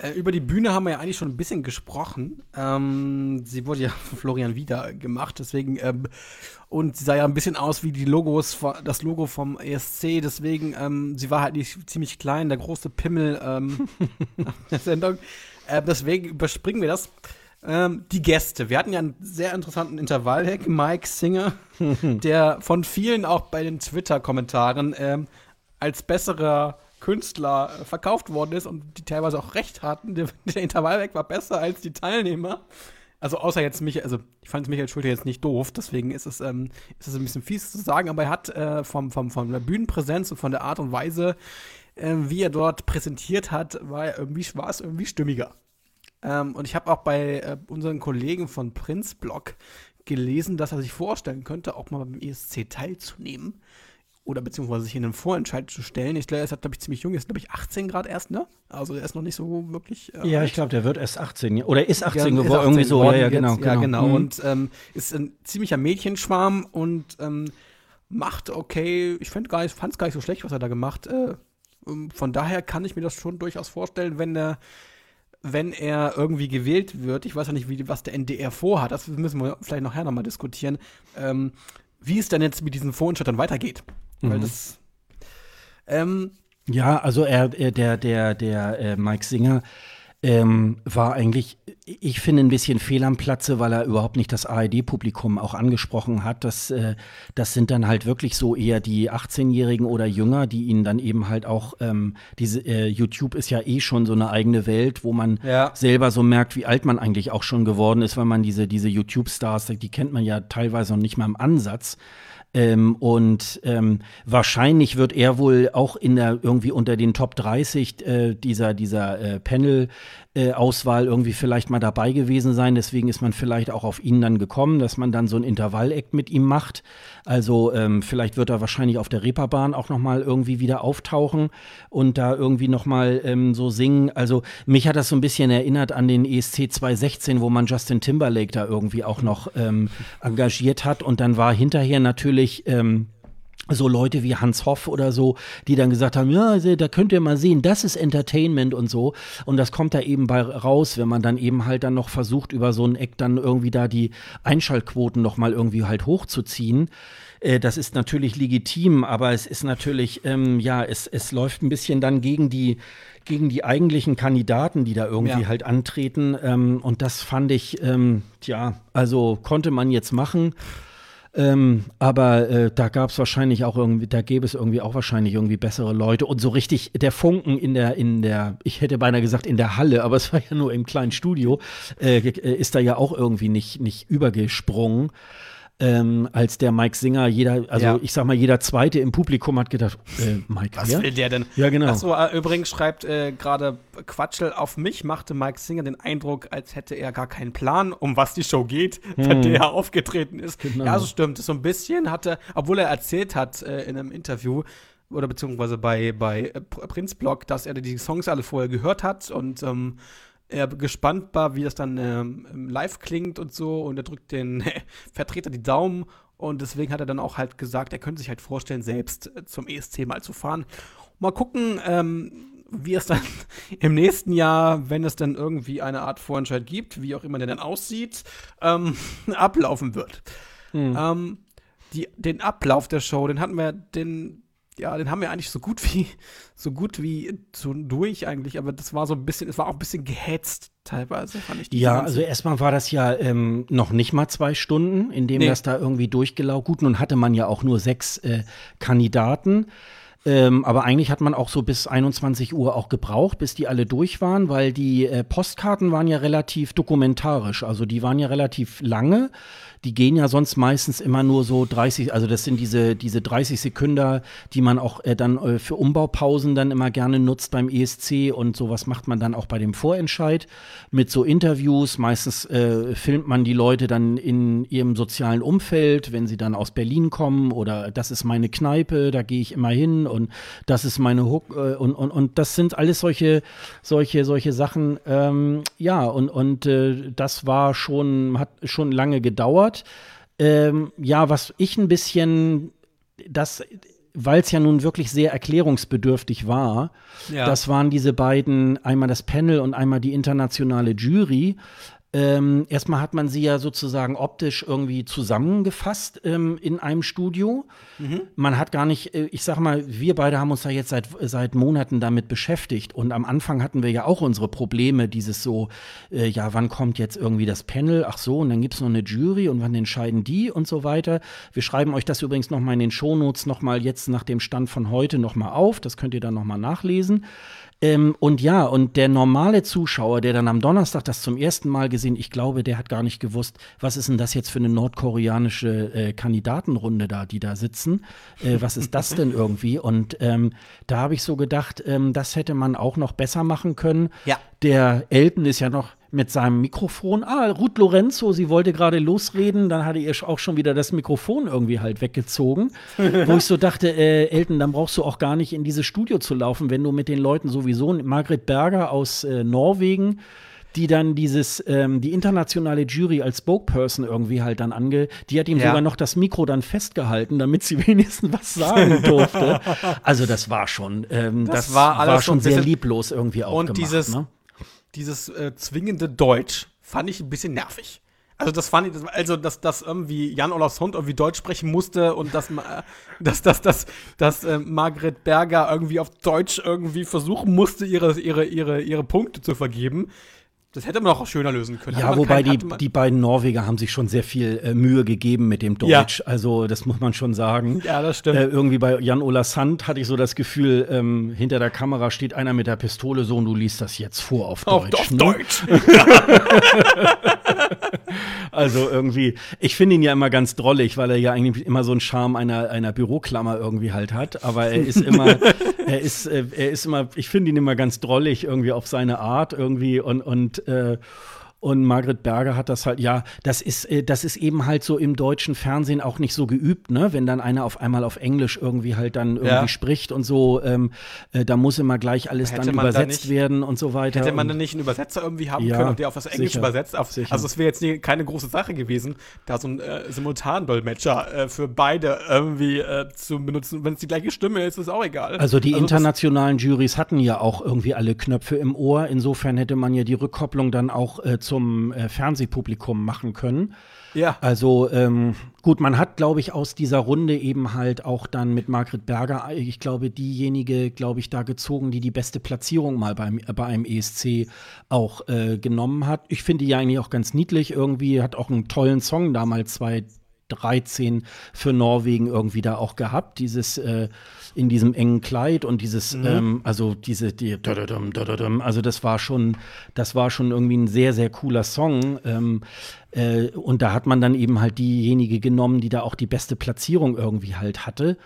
Äh, über die Bühne haben wir ja eigentlich schon ein bisschen gesprochen. Ähm, sie wurde ja von Florian wieder gemacht, deswegen ähm, und sie sah ja ein bisschen aus wie die Logos, das Logo vom ESC, deswegen ähm, sie war halt nicht ziemlich klein, der große Pimmel ähm, der Sendung. Äh, deswegen überspringen wir das. Ähm, die Gäste. Wir hatten ja einen sehr interessanten Intervallhack, Mike Singer, der von vielen auch bei den Twitter-Kommentaren ähm, als besserer Künstler äh, verkauft worden ist und die teilweise auch recht hatten. Der, der Intervallweg war besser als die Teilnehmer. Also außer jetzt mich, also ich fand Michael Schulte jetzt nicht doof, deswegen ist es, ähm, ist es ein bisschen fies zu sagen, aber er hat äh, vom, vom, von der Bühnenpräsenz und von der Art und Weise, äh, wie er dort präsentiert hat, war er irgendwie, war es irgendwie stimmiger. Ähm, und ich habe auch bei äh, unseren Kollegen von Prinz Blog gelesen, dass er sich vorstellen könnte, auch mal beim ESC teilzunehmen oder beziehungsweise sich in den Vorentscheid zu stellen. Ich glaube, er ist, glaube ich, ziemlich jung, ist, glaube ich, 18 Grad erst, ne? Also er ist noch nicht so wirklich. Äh, ja, ich glaube, der wird erst 18 oder ist 18 ja, geworden, irgendwie so. Ja, ja, genau, genau. Ja, genau. Mhm. Und ähm, ist ein ziemlicher Mädchenschwarm und ähm, macht okay. Ich fand es gar nicht so schlecht, was er da gemacht. Äh, ähm, von daher kann ich mir das schon durchaus vorstellen, wenn der wenn er irgendwie gewählt wird, ich weiß ja nicht, wie, was der NDR vorhat, das müssen wir vielleicht nachher nochmal diskutieren, ähm, wie es dann jetzt mit diesen Vorentscheid dann weitergeht. Mhm. Weil das. Ähm, ja, also er, er der, der, der äh, Mike Singer ähm, war eigentlich, ich finde, ein bisschen fehl am Platze, weil er überhaupt nicht das ARD-Publikum auch angesprochen hat. Das, äh, das sind dann halt wirklich so eher die 18-Jährigen oder Jünger, die ihn dann eben halt auch, ähm, diese äh, YouTube ist ja eh schon so eine eigene Welt, wo man ja. selber so merkt, wie alt man eigentlich auch schon geworden ist, weil man diese, diese YouTube-Stars, die kennt man ja teilweise noch nicht mal im Ansatz. Ähm, und ähm, wahrscheinlich wird er wohl auch in der irgendwie unter den Top 30 äh, dieser, dieser äh, Panel äh, irgendwie vielleicht mal dabei gewesen sein. Deswegen ist man vielleicht auch auf ihn dann gekommen, dass man dann so ein Intervall-Act mit ihm macht. Also ähm, vielleicht wird er wahrscheinlich auf der Reeperbahn auch noch mal irgendwie wieder auftauchen und da irgendwie noch mal ähm, so singen. Also mich hat das so ein bisschen erinnert an den ESC 2016, wo man Justin Timberlake da irgendwie auch noch ähm, engagiert hat. Und dann war hinterher natürlich ähm, so Leute wie Hans Hoff oder so, die dann gesagt haben, ja, da könnt ihr mal sehen, das ist Entertainment und so. Und das kommt da eben bei raus, wenn man dann eben halt dann noch versucht, über so ein Eck dann irgendwie da die Einschaltquoten noch mal irgendwie halt hochzuziehen. Äh, das ist natürlich legitim, aber es ist natürlich, ähm, ja, es, es läuft ein bisschen dann gegen die, gegen die eigentlichen Kandidaten, die da irgendwie ja. halt antreten. Ähm, und das fand ich, ähm, tja, also konnte man jetzt machen. Ähm, aber äh, da gab es wahrscheinlich auch irgendwie, da gäbe es irgendwie auch wahrscheinlich irgendwie bessere Leute. Und so richtig der Funken in der, in der, ich hätte beinahe gesagt in der Halle, aber es war ja nur im kleinen Studio, äh, äh ist da ja auch irgendwie nicht, nicht übergesprungen ähm, als der Mike Singer, jeder, also ja. ich sag mal, jeder Zweite im Publikum hat gedacht, äh, Mike, Was ja? will der denn? Ja, genau. Achso, äh, übrigens schreibt äh, gerade Quatschel, auf mich machte Mike Singer den Eindruck, als hätte er gar keinen Plan, um was die Show geht, hm. bei der er aufgetreten ist. Genau. Ja, so stimmt. So ein bisschen hatte, obwohl er erzählt hat äh, in einem Interview, oder beziehungsweise bei, bei äh, Prinz Blog, dass er die Songs alle vorher gehört hat und ähm, er gespannt war, wie das dann ähm, live klingt und so. Und er drückt den Vertreter die Daumen. Und deswegen hat er dann auch halt gesagt, er könnte sich halt vorstellen, selbst äh, zum ESC mal zu fahren. Mal gucken, ähm, wie es dann im nächsten Jahr, wenn es dann irgendwie eine Art Vorentscheid gibt, wie auch immer der dann aussieht, ähm, ablaufen wird. Hm. Ähm, die, den Ablauf der Show, den hatten wir, den ja, den haben wir eigentlich so gut wie, so gut wie so durch eigentlich, aber das war so ein bisschen, es war auch ein bisschen gehetzt teilweise, fand ich. Ja, also erstmal war das ja ähm, noch nicht mal zwei Stunden, in dem nee. das da irgendwie durchgelaufen. Gut, nun hatte man ja auch nur sechs äh, Kandidaten. Ähm, aber eigentlich hat man auch so bis 21 Uhr auch gebraucht, bis die alle durch waren, weil die äh, Postkarten waren ja relativ dokumentarisch. Also die waren ja relativ lange die gehen ja sonst meistens immer nur so 30, also das sind diese, diese 30 Sekunden, die man auch äh, dann äh, für Umbaupausen dann immer gerne nutzt beim ESC und sowas macht man dann auch bei dem Vorentscheid mit so Interviews. Meistens äh, filmt man die Leute dann in ihrem sozialen Umfeld, wenn sie dann aus Berlin kommen oder das ist meine Kneipe, da gehe ich immer hin und das ist meine Hook äh, und, und, und das sind alles solche, solche, solche Sachen. Ähm, ja, und, und äh, das war schon, hat schon lange gedauert dort. Ähm, ja, was ich ein bisschen, das, weil es ja nun wirklich sehr erklärungsbedürftig war, ja. das waren diese beiden, einmal das Panel und einmal die internationale Jury. Ähm, erstmal hat man sie ja sozusagen optisch irgendwie zusammengefasst ähm, in einem Studio. Mhm. Man hat gar nicht, äh, ich sag mal, wir beide haben uns da jetzt seit, seit Monaten damit beschäftigt. Und am Anfang hatten wir ja auch unsere Probleme, dieses so, äh, ja, wann kommt jetzt irgendwie das Panel? Ach so, und dann gibt es noch eine Jury und wann entscheiden die und so weiter. Wir schreiben euch das übrigens nochmal in den Shownotes nochmal jetzt nach dem Stand von heute nochmal auf. Das könnt ihr dann nochmal nachlesen. Ähm, und ja, und der normale Zuschauer, der dann am Donnerstag das zum ersten Mal gesehen, ich glaube, der hat gar nicht gewusst, was ist denn das jetzt für eine nordkoreanische äh, Kandidatenrunde da, die da sitzen? Äh, was ist das denn irgendwie? Und ähm, da habe ich so gedacht, ähm, das hätte man auch noch besser machen können. Ja. Der Elton ist ja noch mit seinem Mikrofon. Ah, Ruth Lorenzo, sie wollte gerade losreden, dann hatte ihr auch schon wieder das Mikrofon irgendwie halt weggezogen. wo ich so dachte, äh, Elton, dann brauchst du auch gar nicht in dieses Studio zu laufen, wenn du mit den Leuten sowieso, Margret Berger aus äh, Norwegen, die dann dieses, ähm, die internationale Jury als Spokesperson irgendwie halt dann ange, die hat ihm ja. sogar noch das Mikro dann festgehalten, damit sie wenigstens was sagen durfte. also das war schon, ähm, das, das, war, war schon sehr lieblos irgendwie auch und gemacht. Dieses, ne? Dieses äh, zwingende Deutsch fand ich ein bisschen nervig. Also das fand ich, also dass, dass irgendwie Jan Olaf Hund irgendwie Deutsch sprechen musste und dass, dass, dass, dass, dass äh, Margret Berger irgendwie auf Deutsch irgendwie versuchen musste, ihre, ihre, ihre, ihre Punkte zu vergeben. Das hätte man auch schöner lösen können. Ja, wobei die, die beiden Norweger haben sich schon sehr viel äh, Mühe gegeben mit dem Deutsch. Ja. Also, das muss man schon sagen. Ja, das stimmt. Äh, irgendwie bei Jan Ola Sand hatte ich so das Gefühl, ähm, hinter der Kamera steht einer mit der Pistole so und du liest das jetzt vor auf Deutsch. Auf, auf ne? Deutsch. also irgendwie, ich finde ihn ja immer ganz drollig, weil er ja eigentlich immer so einen Charme einer, einer Büroklammer irgendwie halt hat. Aber er ist immer, er ist, äh, er ist immer, ich finde ihn immer ganz drollig irgendwie auf seine Art irgendwie und, und äh, und Margret Berger hat das halt, ja, das ist, äh, das ist eben halt so im deutschen Fernsehen auch nicht so geübt, ne? Wenn dann einer auf einmal auf Englisch irgendwie halt dann irgendwie ja. spricht und so, ähm, äh, da muss immer gleich alles hätte dann übersetzt da nicht, werden und so weiter. Hätte man dann nicht einen Übersetzer irgendwie haben ja, können der auf das Englisch sicher, übersetzt? Auf, also es wäre jetzt nie, keine große Sache gewesen, da so ein äh, Simultandolmetscher äh, für beide irgendwie äh, zu benutzen. Wenn es die gleiche Stimme ist, ist es auch egal. Also die also internationalen Juries hatten ja auch irgendwie alle Knöpfe im Ohr. Insofern hätte man ja die Rückkopplung dann auch äh, zum äh, Fernsehpublikum machen können. Ja. Also ähm, gut, man hat, glaube ich, aus dieser Runde eben halt auch dann mit Margret Berger, ich glaube, diejenige, glaube ich, da gezogen, die die beste Platzierung mal beim, bei einem ESC auch äh, genommen hat. Ich finde die ja eigentlich auch ganz niedlich irgendwie, hat auch einen tollen Song damals 2013 für Norwegen irgendwie da auch gehabt. Dieses äh, in diesem engen Kleid und dieses, mhm. ähm, also diese, die, also das war schon, das war schon irgendwie ein sehr, sehr cooler Song. Ähm, äh, und da hat man dann eben halt diejenige genommen, die da auch die beste Platzierung irgendwie halt hatte.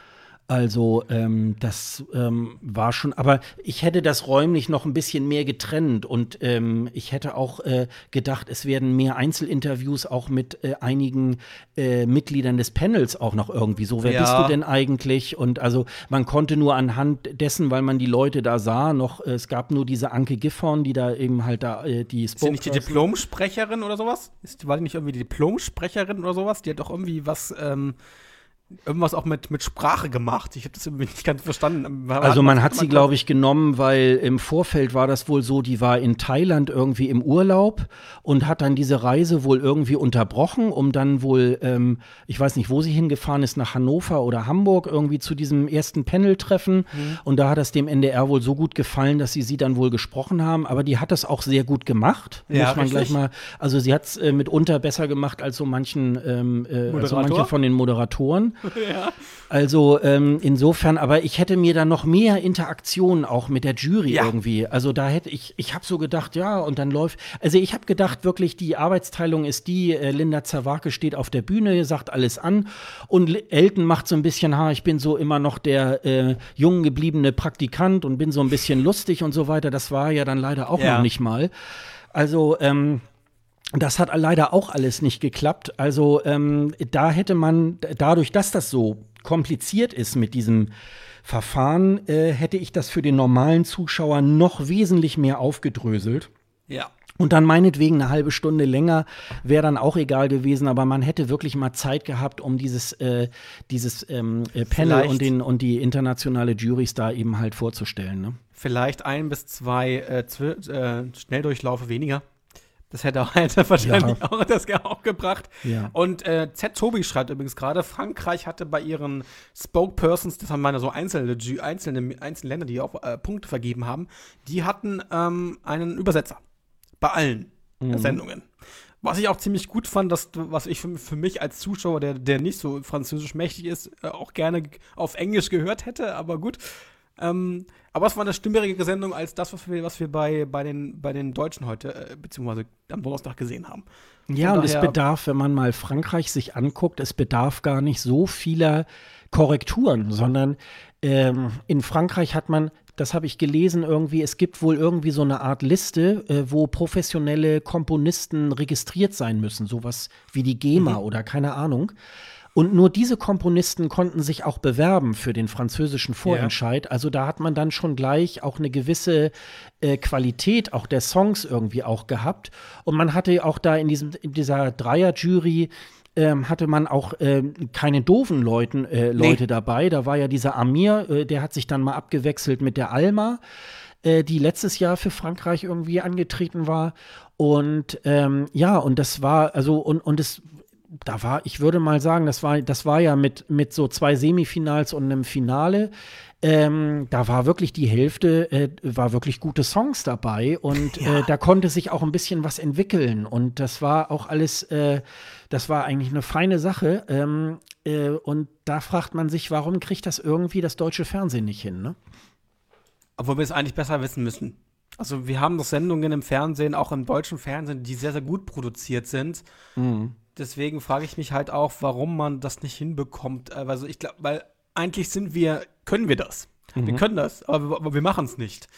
Also ähm, das ähm, war schon, aber ich hätte das räumlich noch ein bisschen mehr getrennt und ähm, ich hätte auch äh, gedacht, es werden mehr Einzelinterviews auch mit äh, einigen äh, Mitgliedern des Panels auch noch irgendwie so. Wer ja. bist du denn eigentlich? Und also man konnte nur anhand dessen, weil man die Leute da sah, noch, äh, es gab nur diese Anke Giffhorn, die da eben halt da äh, die Ist die nicht die Diplomsprecherin oder sowas? Ist, war die nicht irgendwie die Diplomsprecherin oder sowas? Die hat doch irgendwie was ähm irgendwas auch mit, mit Sprache gemacht. Ich habe das irgendwie nicht ganz verstanden. Also man hat sie, glaube ich, genommen, weil im Vorfeld war das wohl so, die war in Thailand irgendwie im Urlaub und hat dann diese Reise wohl irgendwie unterbrochen, um dann wohl, ähm, ich weiß nicht, wo sie hingefahren ist, nach Hannover oder Hamburg, irgendwie zu diesem ersten Panel-Treffen. Mhm. Und da hat es dem NDR wohl so gut gefallen, dass sie sie dann wohl gesprochen haben. Aber die hat das auch sehr gut gemacht, ja, muss man richtig? gleich mal. Also sie hat es äh, mitunter besser gemacht als so manchen, ähm, äh, als so manche von den Moderatoren. Ja. Also ähm, insofern, aber ich hätte mir da noch mehr Interaktion auch mit der Jury ja. irgendwie. Also da hätte ich, ich habe so gedacht, ja, und dann läuft. Also ich habe gedacht, wirklich, die Arbeitsteilung ist die, äh, Linda Zawake steht auf der Bühne, sagt alles an und Elton macht so ein bisschen, ha, ich bin so immer noch der äh, jung gebliebene Praktikant und bin so ein bisschen lustig und so weiter. Das war ja dann leider auch ja. noch nicht mal. Also, ähm, das hat leider auch alles nicht geklappt. Also ähm, da hätte man, dadurch, dass das so kompliziert ist mit diesem Verfahren, äh, hätte ich das für den normalen Zuschauer noch wesentlich mehr aufgedröselt. Ja. Und dann meinetwegen eine halbe Stunde länger wäre dann auch egal gewesen, aber man hätte wirklich mal Zeit gehabt, um dieses, äh, dieses ähm, äh, Panel und, den, und die internationale Juries da eben halt vorzustellen. Ne? Vielleicht ein bis zwei äh, äh Schnelldurchlaufe weniger Das hätte, auch, hätte wahrscheinlich ja. auch das auch gebracht. Ja. Und äh, Z. Tobi schreibt übrigens gerade, Frankreich hatte bei ihren Spokespersons, das haben meine so einzelne, einzelne, einzelne Länder, die auch äh, Punkte vergeben haben, die hatten ähm, einen Übersetzer. Bei allen mhm. Sendungen. Was ich auch ziemlich gut fand, dass, was ich für, für mich als Zuschauer, der, der nicht so französisch mächtig ist, äh, auch gerne auf Englisch gehört hätte, aber gut. Ähm, aber es war eine stimmigere Sendung als das, was wir, was wir bei, bei, den, bei den Deutschen heute, äh, beziehungsweise am Donnerstag gesehen haben. Von ja, und es bedarf, wenn man mal Frankreich sich anguckt, es bedarf gar nicht so vieler Korrekturen, sondern ähm, in Frankreich hat man das habe ich gelesen irgendwie, es gibt wohl irgendwie so eine Art Liste, äh, wo professionelle Komponisten registriert sein müssen, sowas wie die GEMA mhm. oder keine Ahnung. Und nur diese Komponisten konnten sich auch bewerben für den französischen Vorentscheid. Ja. Also da hat man dann schon gleich auch eine gewisse äh, Qualität auch der Songs irgendwie auch gehabt. Und man hatte auch da in, diesem, in dieser Dreier-Jury ähm, hatte man auch ähm, keine doofen Leuten, äh, Leute nee. dabei. Da war ja dieser Amir, äh, der hat sich dann mal abgewechselt mit der Alma, äh, die letztes Jahr für Frankreich irgendwie angetreten war. Und ähm, ja, und das war, also, und, und es da war, ich würde mal sagen, das war, das war ja mit, mit so zwei Semifinals und einem Finale. Ähm, da war wirklich die Hälfte, äh, war wirklich gute Songs dabei und ja. äh, da konnte sich auch ein bisschen was entwickeln und das war auch alles, äh, das war eigentlich eine feine Sache ähm, äh, und da fragt man sich, warum kriegt das irgendwie das deutsche Fernsehen nicht hin, ne? Obwohl wir es eigentlich besser wissen müssen. Also wir haben doch Sendungen im Fernsehen, auch im deutschen Fernsehen, die sehr, sehr gut produziert sind. Mhm deswegen frage ich mich halt auch, warum man das nicht hinbekommt. Also ich glaube, weil eigentlich sind wir, können wir das. Mhm. Wir können das, aber wir machen es nicht.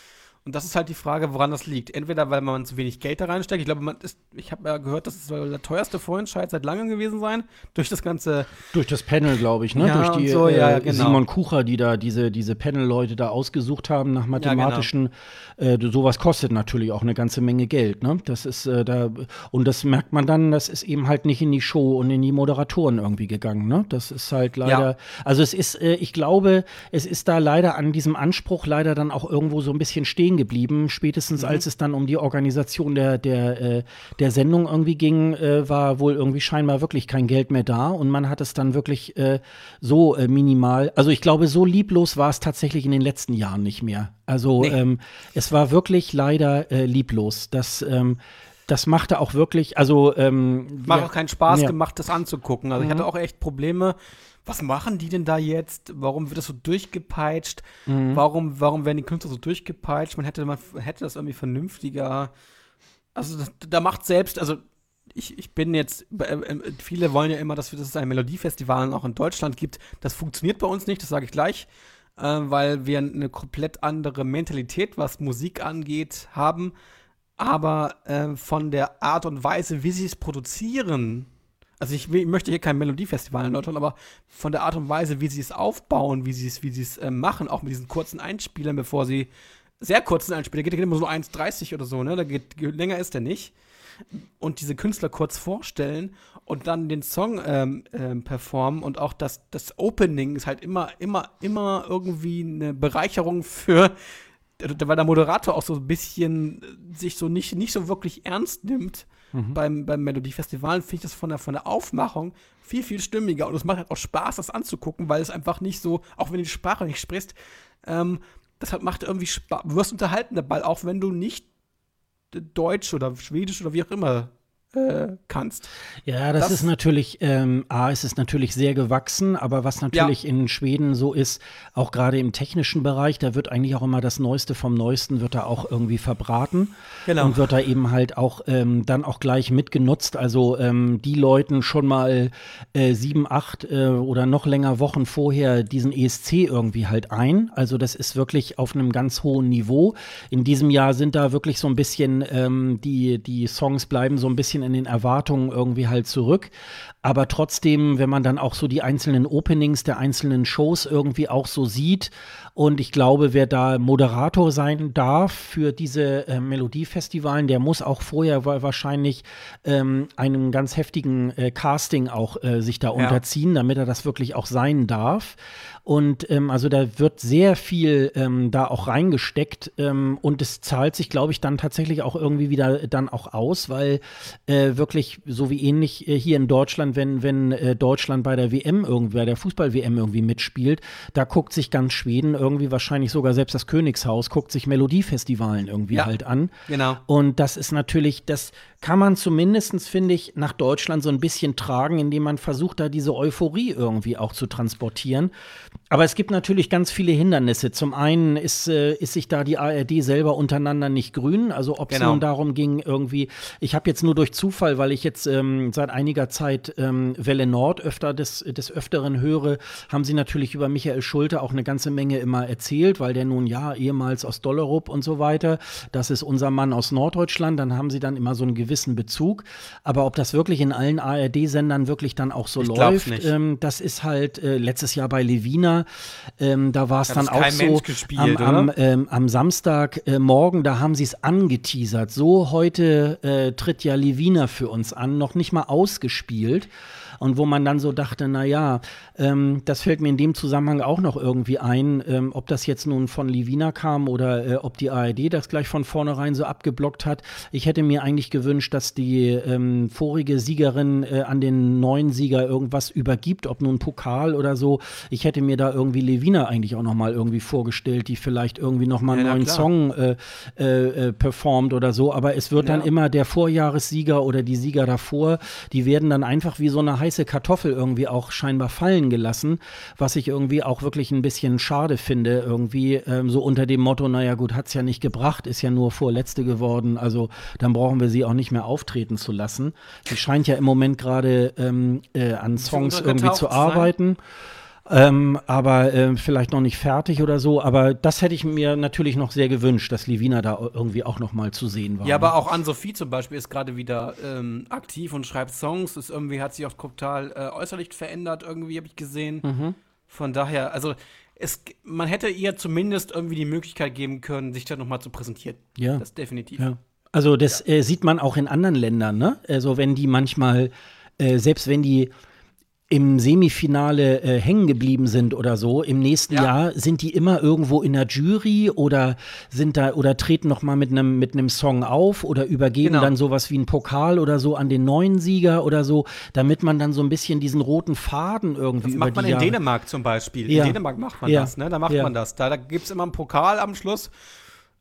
Und das ist halt die Frage, woran das liegt. Entweder, weil man zu wenig Geld da reinsteckt. Ich glaube, man ist, ich habe ja gehört, das soll der teuerste Vorentscheid seit langem gewesen sein. Durch das ganze. Durch das Panel, glaube ich, ne? Ja, durch die so, ja, äh, genau. Simon Kucher, die da diese, diese Panel-Leute da ausgesucht haben nach mathematischen. Ja, genau. äh, sowas kostet natürlich auch eine ganze Menge Geld, ne? Das ist äh, da. Und das merkt man dann, das ist eben halt nicht in die Show und in die Moderatoren irgendwie gegangen, ne? Das ist halt leider. Ja. Also es ist, äh, ich glaube, es ist da leider an diesem Anspruch leider dann auch irgendwo so ein bisschen stehen geblieben. Spätestens mhm. als es dann um die Organisation der, der, äh, der Sendung irgendwie ging, äh, war wohl irgendwie scheinbar wirklich kein Geld mehr da und man hat es dann wirklich äh, so äh, minimal, also ich glaube, so lieblos war es tatsächlich in den letzten Jahren nicht mehr. Also nee. ähm, es war wirklich leider äh, lieblos. Das ähm, das machte auch wirklich, also ähm, macht auch keinen Spaß ja. gemacht, das anzugucken. Also mhm. ich hatte auch echt Probleme, was machen die denn da jetzt? Warum wird das so durchgepeitscht? Mhm. Warum, warum werden die Künstler so durchgepeitscht? Man hätte, man hätte das irgendwie vernünftiger. Also, das, da macht selbst, also ich, ich bin jetzt, äh, äh, viele wollen ja immer, dass es ein Melodiefestival auch in Deutschland gibt. Das funktioniert bei uns nicht, das sage ich gleich, äh, weil wir eine komplett andere Mentalität, was Musik angeht, haben. Aber äh, von der Art und Weise, wie sie es produzieren, also ich, ich, möchte hier kein Melodiefestival in Deutschland, aber von der Art und Weise, wie sie es aufbauen, wie sie es, wie sie es äh, machen, auch mit diesen kurzen Einspielern, bevor sie sehr kurzen Einspieler, geht, geht immer so 1,30 oder so, ne? Da geht, länger ist der nicht. Und diese Künstler kurz vorstellen und dann den Song ähm, ähm, performen und auch das, das Opening ist halt immer, immer, immer irgendwie eine Bereicherung für, weil der Moderator auch so ein bisschen sich so nicht, nicht so wirklich ernst nimmt mhm. beim, beim Melodiefestival, finde ich das von der, von der Aufmachung viel, viel stimmiger. Und es macht halt auch Spaß, das anzugucken, weil es einfach nicht so, auch wenn du die Sprache nicht sprichst, ähm, das hat, macht irgendwie Spaß. Du wirst unterhalten dabei, auch wenn du nicht Deutsch oder Schwedisch oder wie auch immer äh, kannst. Ja, das, das, ist natürlich, ähm, A, es ist natürlich sehr gewachsen, aber was natürlich ja. in Schweden so ist, auch gerade im technischen Bereich, da wird eigentlich auch immer das Neueste vom Neuesten, wird da auch irgendwie verbraten. Genau. Und wird da eben halt auch ähm, dann auch gleich mitgenutzt. Also ähm, die Leuten schon mal äh, sieben, acht äh, oder noch länger Wochen vorher diesen ESC irgendwie halt ein. Also das ist wirklich auf einem ganz hohen Niveau. In diesem Jahr sind da wirklich so ein bisschen, ähm, die, die Songs bleiben so ein bisschen in den Erwartungen irgendwie halt zurück. Aber trotzdem, wenn man dann auch so die einzelnen Openings der einzelnen Shows irgendwie auch so sieht und ich glaube, wer da Moderator sein darf für diese äh, Melodiefestivalen, der muss auch vorher wahrscheinlich ähm, einem ganz heftigen äh, Casting auch äh, sich da ja. unterziehen, damit er das wirklich auch sein darf. Und ähm, also da wird sehr viel ähm, da auch reingesteckt ähm, und es zahlt sich, glaube ich, dann tatsächlich auch irgendwie wieder dann auch aus, weil äh, wirklich so wie ähnlich äh, hier in Deutschland, wenn, wenn äh, Deutschland bei der WM irgendwie, bei der Fußball-WM irgendwie mitspielt, da guckt sich ganz Schweden irgendwie wahrscheinlich sogar selbst das Königshaus, guckt sich Melodiefestivalen irgendwie ja, halt an. Genau. Und das ist natürlich, das kann man zumindest, finde ich, nach Deutschland so ein bisschen tragen, indem man versucht, da diese Euphorie irgendwie auch zu transportieren. Aber es gibt natürlich ganz viele Hindernisse. Zum einen ist, äh, ist sich da die ARD selber untereinander nicht grün. Also ob es genau. nun darum ging, irgendwie, ich habe jetzt nur durch Zufall, weil ich jetzt ähm, seit einiger Zeit ähm, Welle Nord öfter des, des Öfteren höre, haben sie natürlich über Michael Schulte auch eine ganze Menge immer erzählt, weil der nun ja ehemals aus Dollerup und so weiter, das ist unser Mann aus Norddeutschland, dann haben sie dann immer so einen gewissen Bezug. Aber ob das wirklich in allen ARD-Sendern wirklich dann auch so ich läuft, ähm, das ist halt äh, letztes Jahr bei Levina ähm, da war es dann auch so gespielt, am, am, ähm, am Samstagmorgen, äh, da haben sie es angeteasert. So heute äh, tritt ja Levina für uns an, noch nicht mal ausgespielt und wo man dann so dachte, na ja, ähm, das fällt mir in dem Zusammenhang auch noch irgendwie ein, ähm, ob das jetzt nun von Livina kam oder äh, ob die ARD das gleich von vornherein so abgeblockt hat. Ich hätte mir eigentlich gewünscht, dass die ähm, vorige Siegerin äh, an den neuen Sieger irgendwas übergibt, ob nun Pokal oder so. Ich hätte mir da irgendwie Levina eigentlich auch noch mal irgendwie vorgestellt, die vielleicht irgendwie noch mal einen ja, neuen klar. Song äh, äh, äh, performt oder so. Aber es wird ja. dann immer der Vorjahressieger oder die Sieger davor, die werden dann einfach wie so eine heiße Kartoffel irgendwie auch scheinbar fallen gelassen, was ich irgendwie auch wirklich ein bisschen schade finde, irgendwie ähm, so unter dem Motto, naja gut, hat es ja nicht gebracht, ist ja nur Vorletzte geworden, also dann brauchen wir sie auch nicht mehr auftreten zu lassen. Sie scheint ja im Moment gerade ähm, äh, an Songs irgendwie zu arbeiten. Sein. Ähm, aber äh, vielleicht noch nicht fertig oder so. Aber das hätte ich mir natürlich noch sehr gewünscht, dass Livina da irgendwie auch noch mal zu sehen war. Ja, aber auch Ann-Sophie zum Beispiel ist gerade wieder ähm, aktiv und schreibt Songs. Ist irgendwie hat sich auch total äh, äußerlich verändert, irgendwie habe ich gesehen. Mhm. Von daher, also es, man hätte ihr zumindest irgendwie die Möglichkeit geben können, sich da noch mal zu präsentieren. Ja. Das definitiv. Ja. Also das ja. äh, sieht man auch in anderen Ländern, ne? Also wenn die manchmal, äh, selbst wenn die im Semifinale äh, hängen geblieben sind oder so, im nächsten ja. Jahr sind die immer irgendwo in der Jury oder sind da oder treten noch mal mit einem mit einem Song auf oder übergeben genau. dann sowas wie einen Pokal oder so an den neuen Sieger oder so, damit man dann so ein bisschen diesen roten Faden irgendwie das macht man in Jahre Dänemark zum Beispiel. Ja. In Dänemark macht man ja. das, ne? Da macht man das. Da, da gibt es immer einen Pokal am Schluss.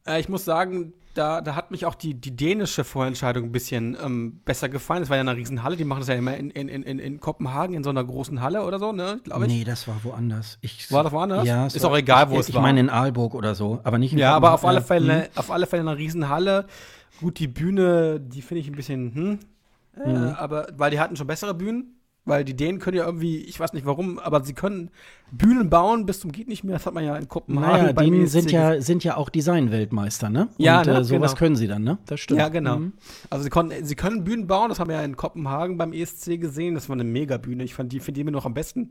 Äh, ich muss sagen, da, da hat mich auch die, die dänische Vorentscheidung ein bisschen ähm, besser gefallen. Es war ja eine Riesenhalle, die machen das ja immer in, in, in, in Kopenhagen in so einer großen Halle oder so, ne, glaube ich. Nee, das war woanders. Ich, war das woanders? Ja. Ist war, auch egal, wo ich, es war. Ich meine in Aalburg oder so, aber nicht in Ja, aber auf alle Fälle, mhm. auf alle Fälle eine Riesenhalle. Gut, die Bühne, die finde ich ein bisschen, hm, äh, mhm. aber, weil die hatten schon bessere Bühnen. Weil die Dänen können ja irgendwie, ich weiß nicht warum, aber sie können Bühnen bauen bis zum geht nicht mehr. Das hat man ja in Kopenhagen. Naja, Dänen sind ja, sind ja auch Design-Weltmeister, ne? Ja, Und, ne, äh, sowas genau. können sie dann, ne? Das stimmt. Ja, genau. Mhm. Also sie, konnten, sie können Bühnen bauen, das haben wir ja in Kopenhagen beim ESC gesehen. Das war eine Megabühne. Ich fand die, finde die mir noch am besten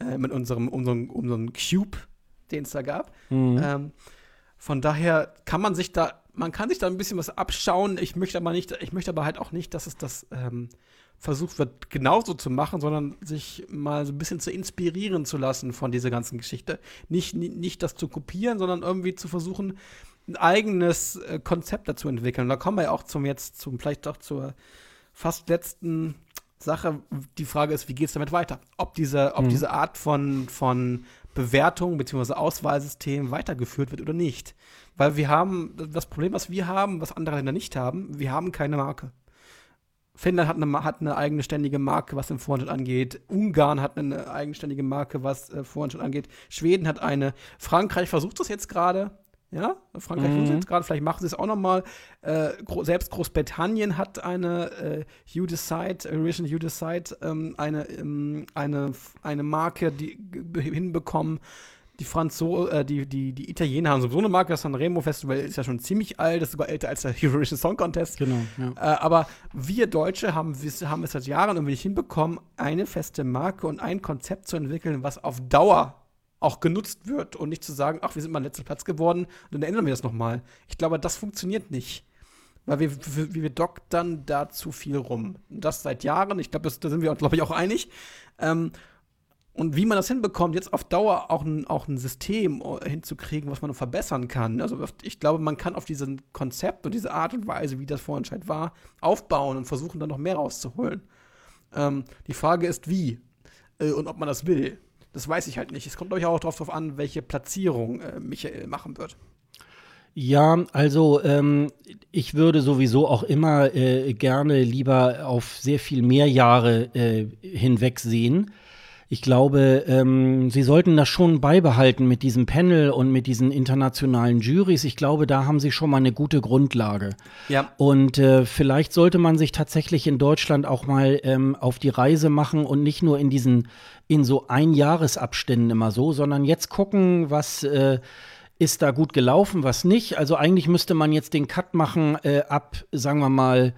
äh, mit unserem, unserem, unserem Cube, den es da gab. Mhm. Ähm, von daher kann man sich da, man kann sich da ein bisschen was abschauen. Ich möchte aber nicht, ich möchte aber halt auch nicht, dass es das ähm, versucht wird, genauso zu machen, sondern sich mal so ein bisschen zu inspirieren zu lassen von dieser ganzen Geschichte. Nicht, nicht das zu kopieren, sondern irgendwie zu versuchen, ein eigenes äh, Konzept dazu entwickeln. Und da kommen wir ja auch zum jetzt, zum vielleicht auch zur fast letzten Sache. Die Frage ist, wie geht es damit weiter? Ob diese, ob mhm. diese Art von, von Bewertung bzw. Auswahlsystem weitergeführt wird oder nicht. Weil wir haben, das Problem, was wir haben, was andere Länder nicht haben, wir haben keine Marke. Finnland hat eine, hat eine eigenständige Marke, was den Vorentscheid angeht. Ungarn hat eine eigenständige Marke, was äh, Vorentscheid angeht. Schweden hat eine. Frankreich versucht das jetzt gerade. Ja, Frankreich mhm. versucht es jetzt gerade. Vielleicht machen sie es auch noch mal. Äh, gro selbst Großbritannien hat eine äh, You Decide, Original You Decide, ähm, eine, ähm, eine, eine Marke die hinbekommen. Die Franzo äh, die, die, die Italiener haben sowieso eine Marke, das Sanremo Festival ist ja schon ziemlich alt, das ist sogar älter als der Eurovision Song Contest. Genau. Ja. Äh, aber wir Deutsche haben, wir haben es seit Jahren irgendwie nicht hinbekommen, eine feste Marke und ein Konzept zu entwickeln, was auf Dauer auch genutzt wird und nicht zu sagen, ach, wir sind mal letzter Platz geworden, dann ändern wir das nochmal. Ich glaube, das funktioniert nicht. Weil wir, wir, wir doktern da zu viel rum. Und das seit Jahren. Ich glaube, da sind wir uns, glaube ich, auch einig. Ähm, und wie man das hinbekommt, jetzt auf Dauer auch ein, auch ein System äh, hinzukriegen, was man verbessern kann. Also ich glaube, man kann auf diesem Konzept und diese Art und Weise, wie das Vorentscheid war, aufbauen und versuchen, dann noch mehr rauszuholen. Ähm, die Frage ist, wie äh, und ob man das will. Das weiß ich halt nicht. Es kommt, ich, auch darauf an, welche Platzierung äh, Michael machen wird. Ja, also ähm, ich würde sowieso auch immer äh, gerne lieber auf sehr viel mehr Jahre äh, hinweg sehen ich glaube, ähm, sie sollten das schon beibehalten mit diesem Panel und mit diesen internationalen Juries. Ich glaube, da haben sie schon mal eine gute Grundlage. Ja. Und äh, vielleicht sollte man sich tatsächlich in Deutschland auch mal ähm, auf die Reise machen und nicht nur in diesen, in so Einjahresabständen immer so, sondern jetzt gucken, was äh, ist da gut gelaufen, was nicht. Also eigentlich müsste man jetzt den Cut machen äh, ab, sagen wir mal,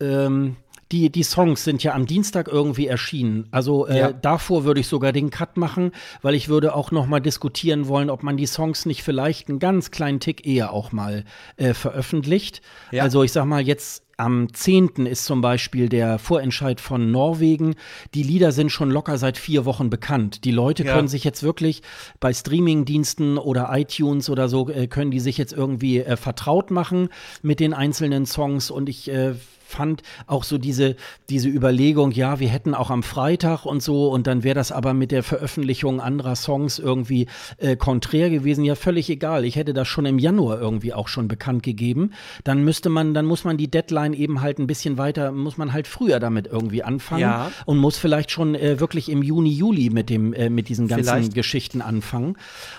ähm, die, die Songs sind ja am Dienstag irgendwie erschienen. Also äh, ja. davor würde ich sogar den Cut machen, weil ich würde auch noch mal diskutieren wollen, ob man die Songs nicht vielleicht einen ganz kleinen Tick eher auch mal äh, veröffentlicht. Ja. Also ich sag mal jetzt am 10. ist zum Beispiel der Vorentscheid von Norwegen. Die Lieder sind schon locker seit vier Wochen bekannt. Die Leute ja. können sich jetzt wirklich bei Streamingdiensten oder iTunes oder so, äh, können die sich jetzt irgendwie äh, vertraut machen mit den einzelnen Songs. Und ich äh, fand auch so diese, diese Überlegung, ja, wir hätten auch am Freitag und so und dann wäre das aber mit der Veröffentlichung anderer Songs irgendwie äh, konträr gewesen. Ja, völlig egal. Ich hätte das schon im Januar irgendwie auch schon bekannt gegeben. Dann müsste man, dann muss man die Deadline eben halt ein bisschen weiter, muss man halt früher damit irgendwie anfangen ja. und muss vielleicht schon äh, wirklich im Juni, Juli mit dem, äh, mit diesen ganzen vielleicht. Geschichten anfangen.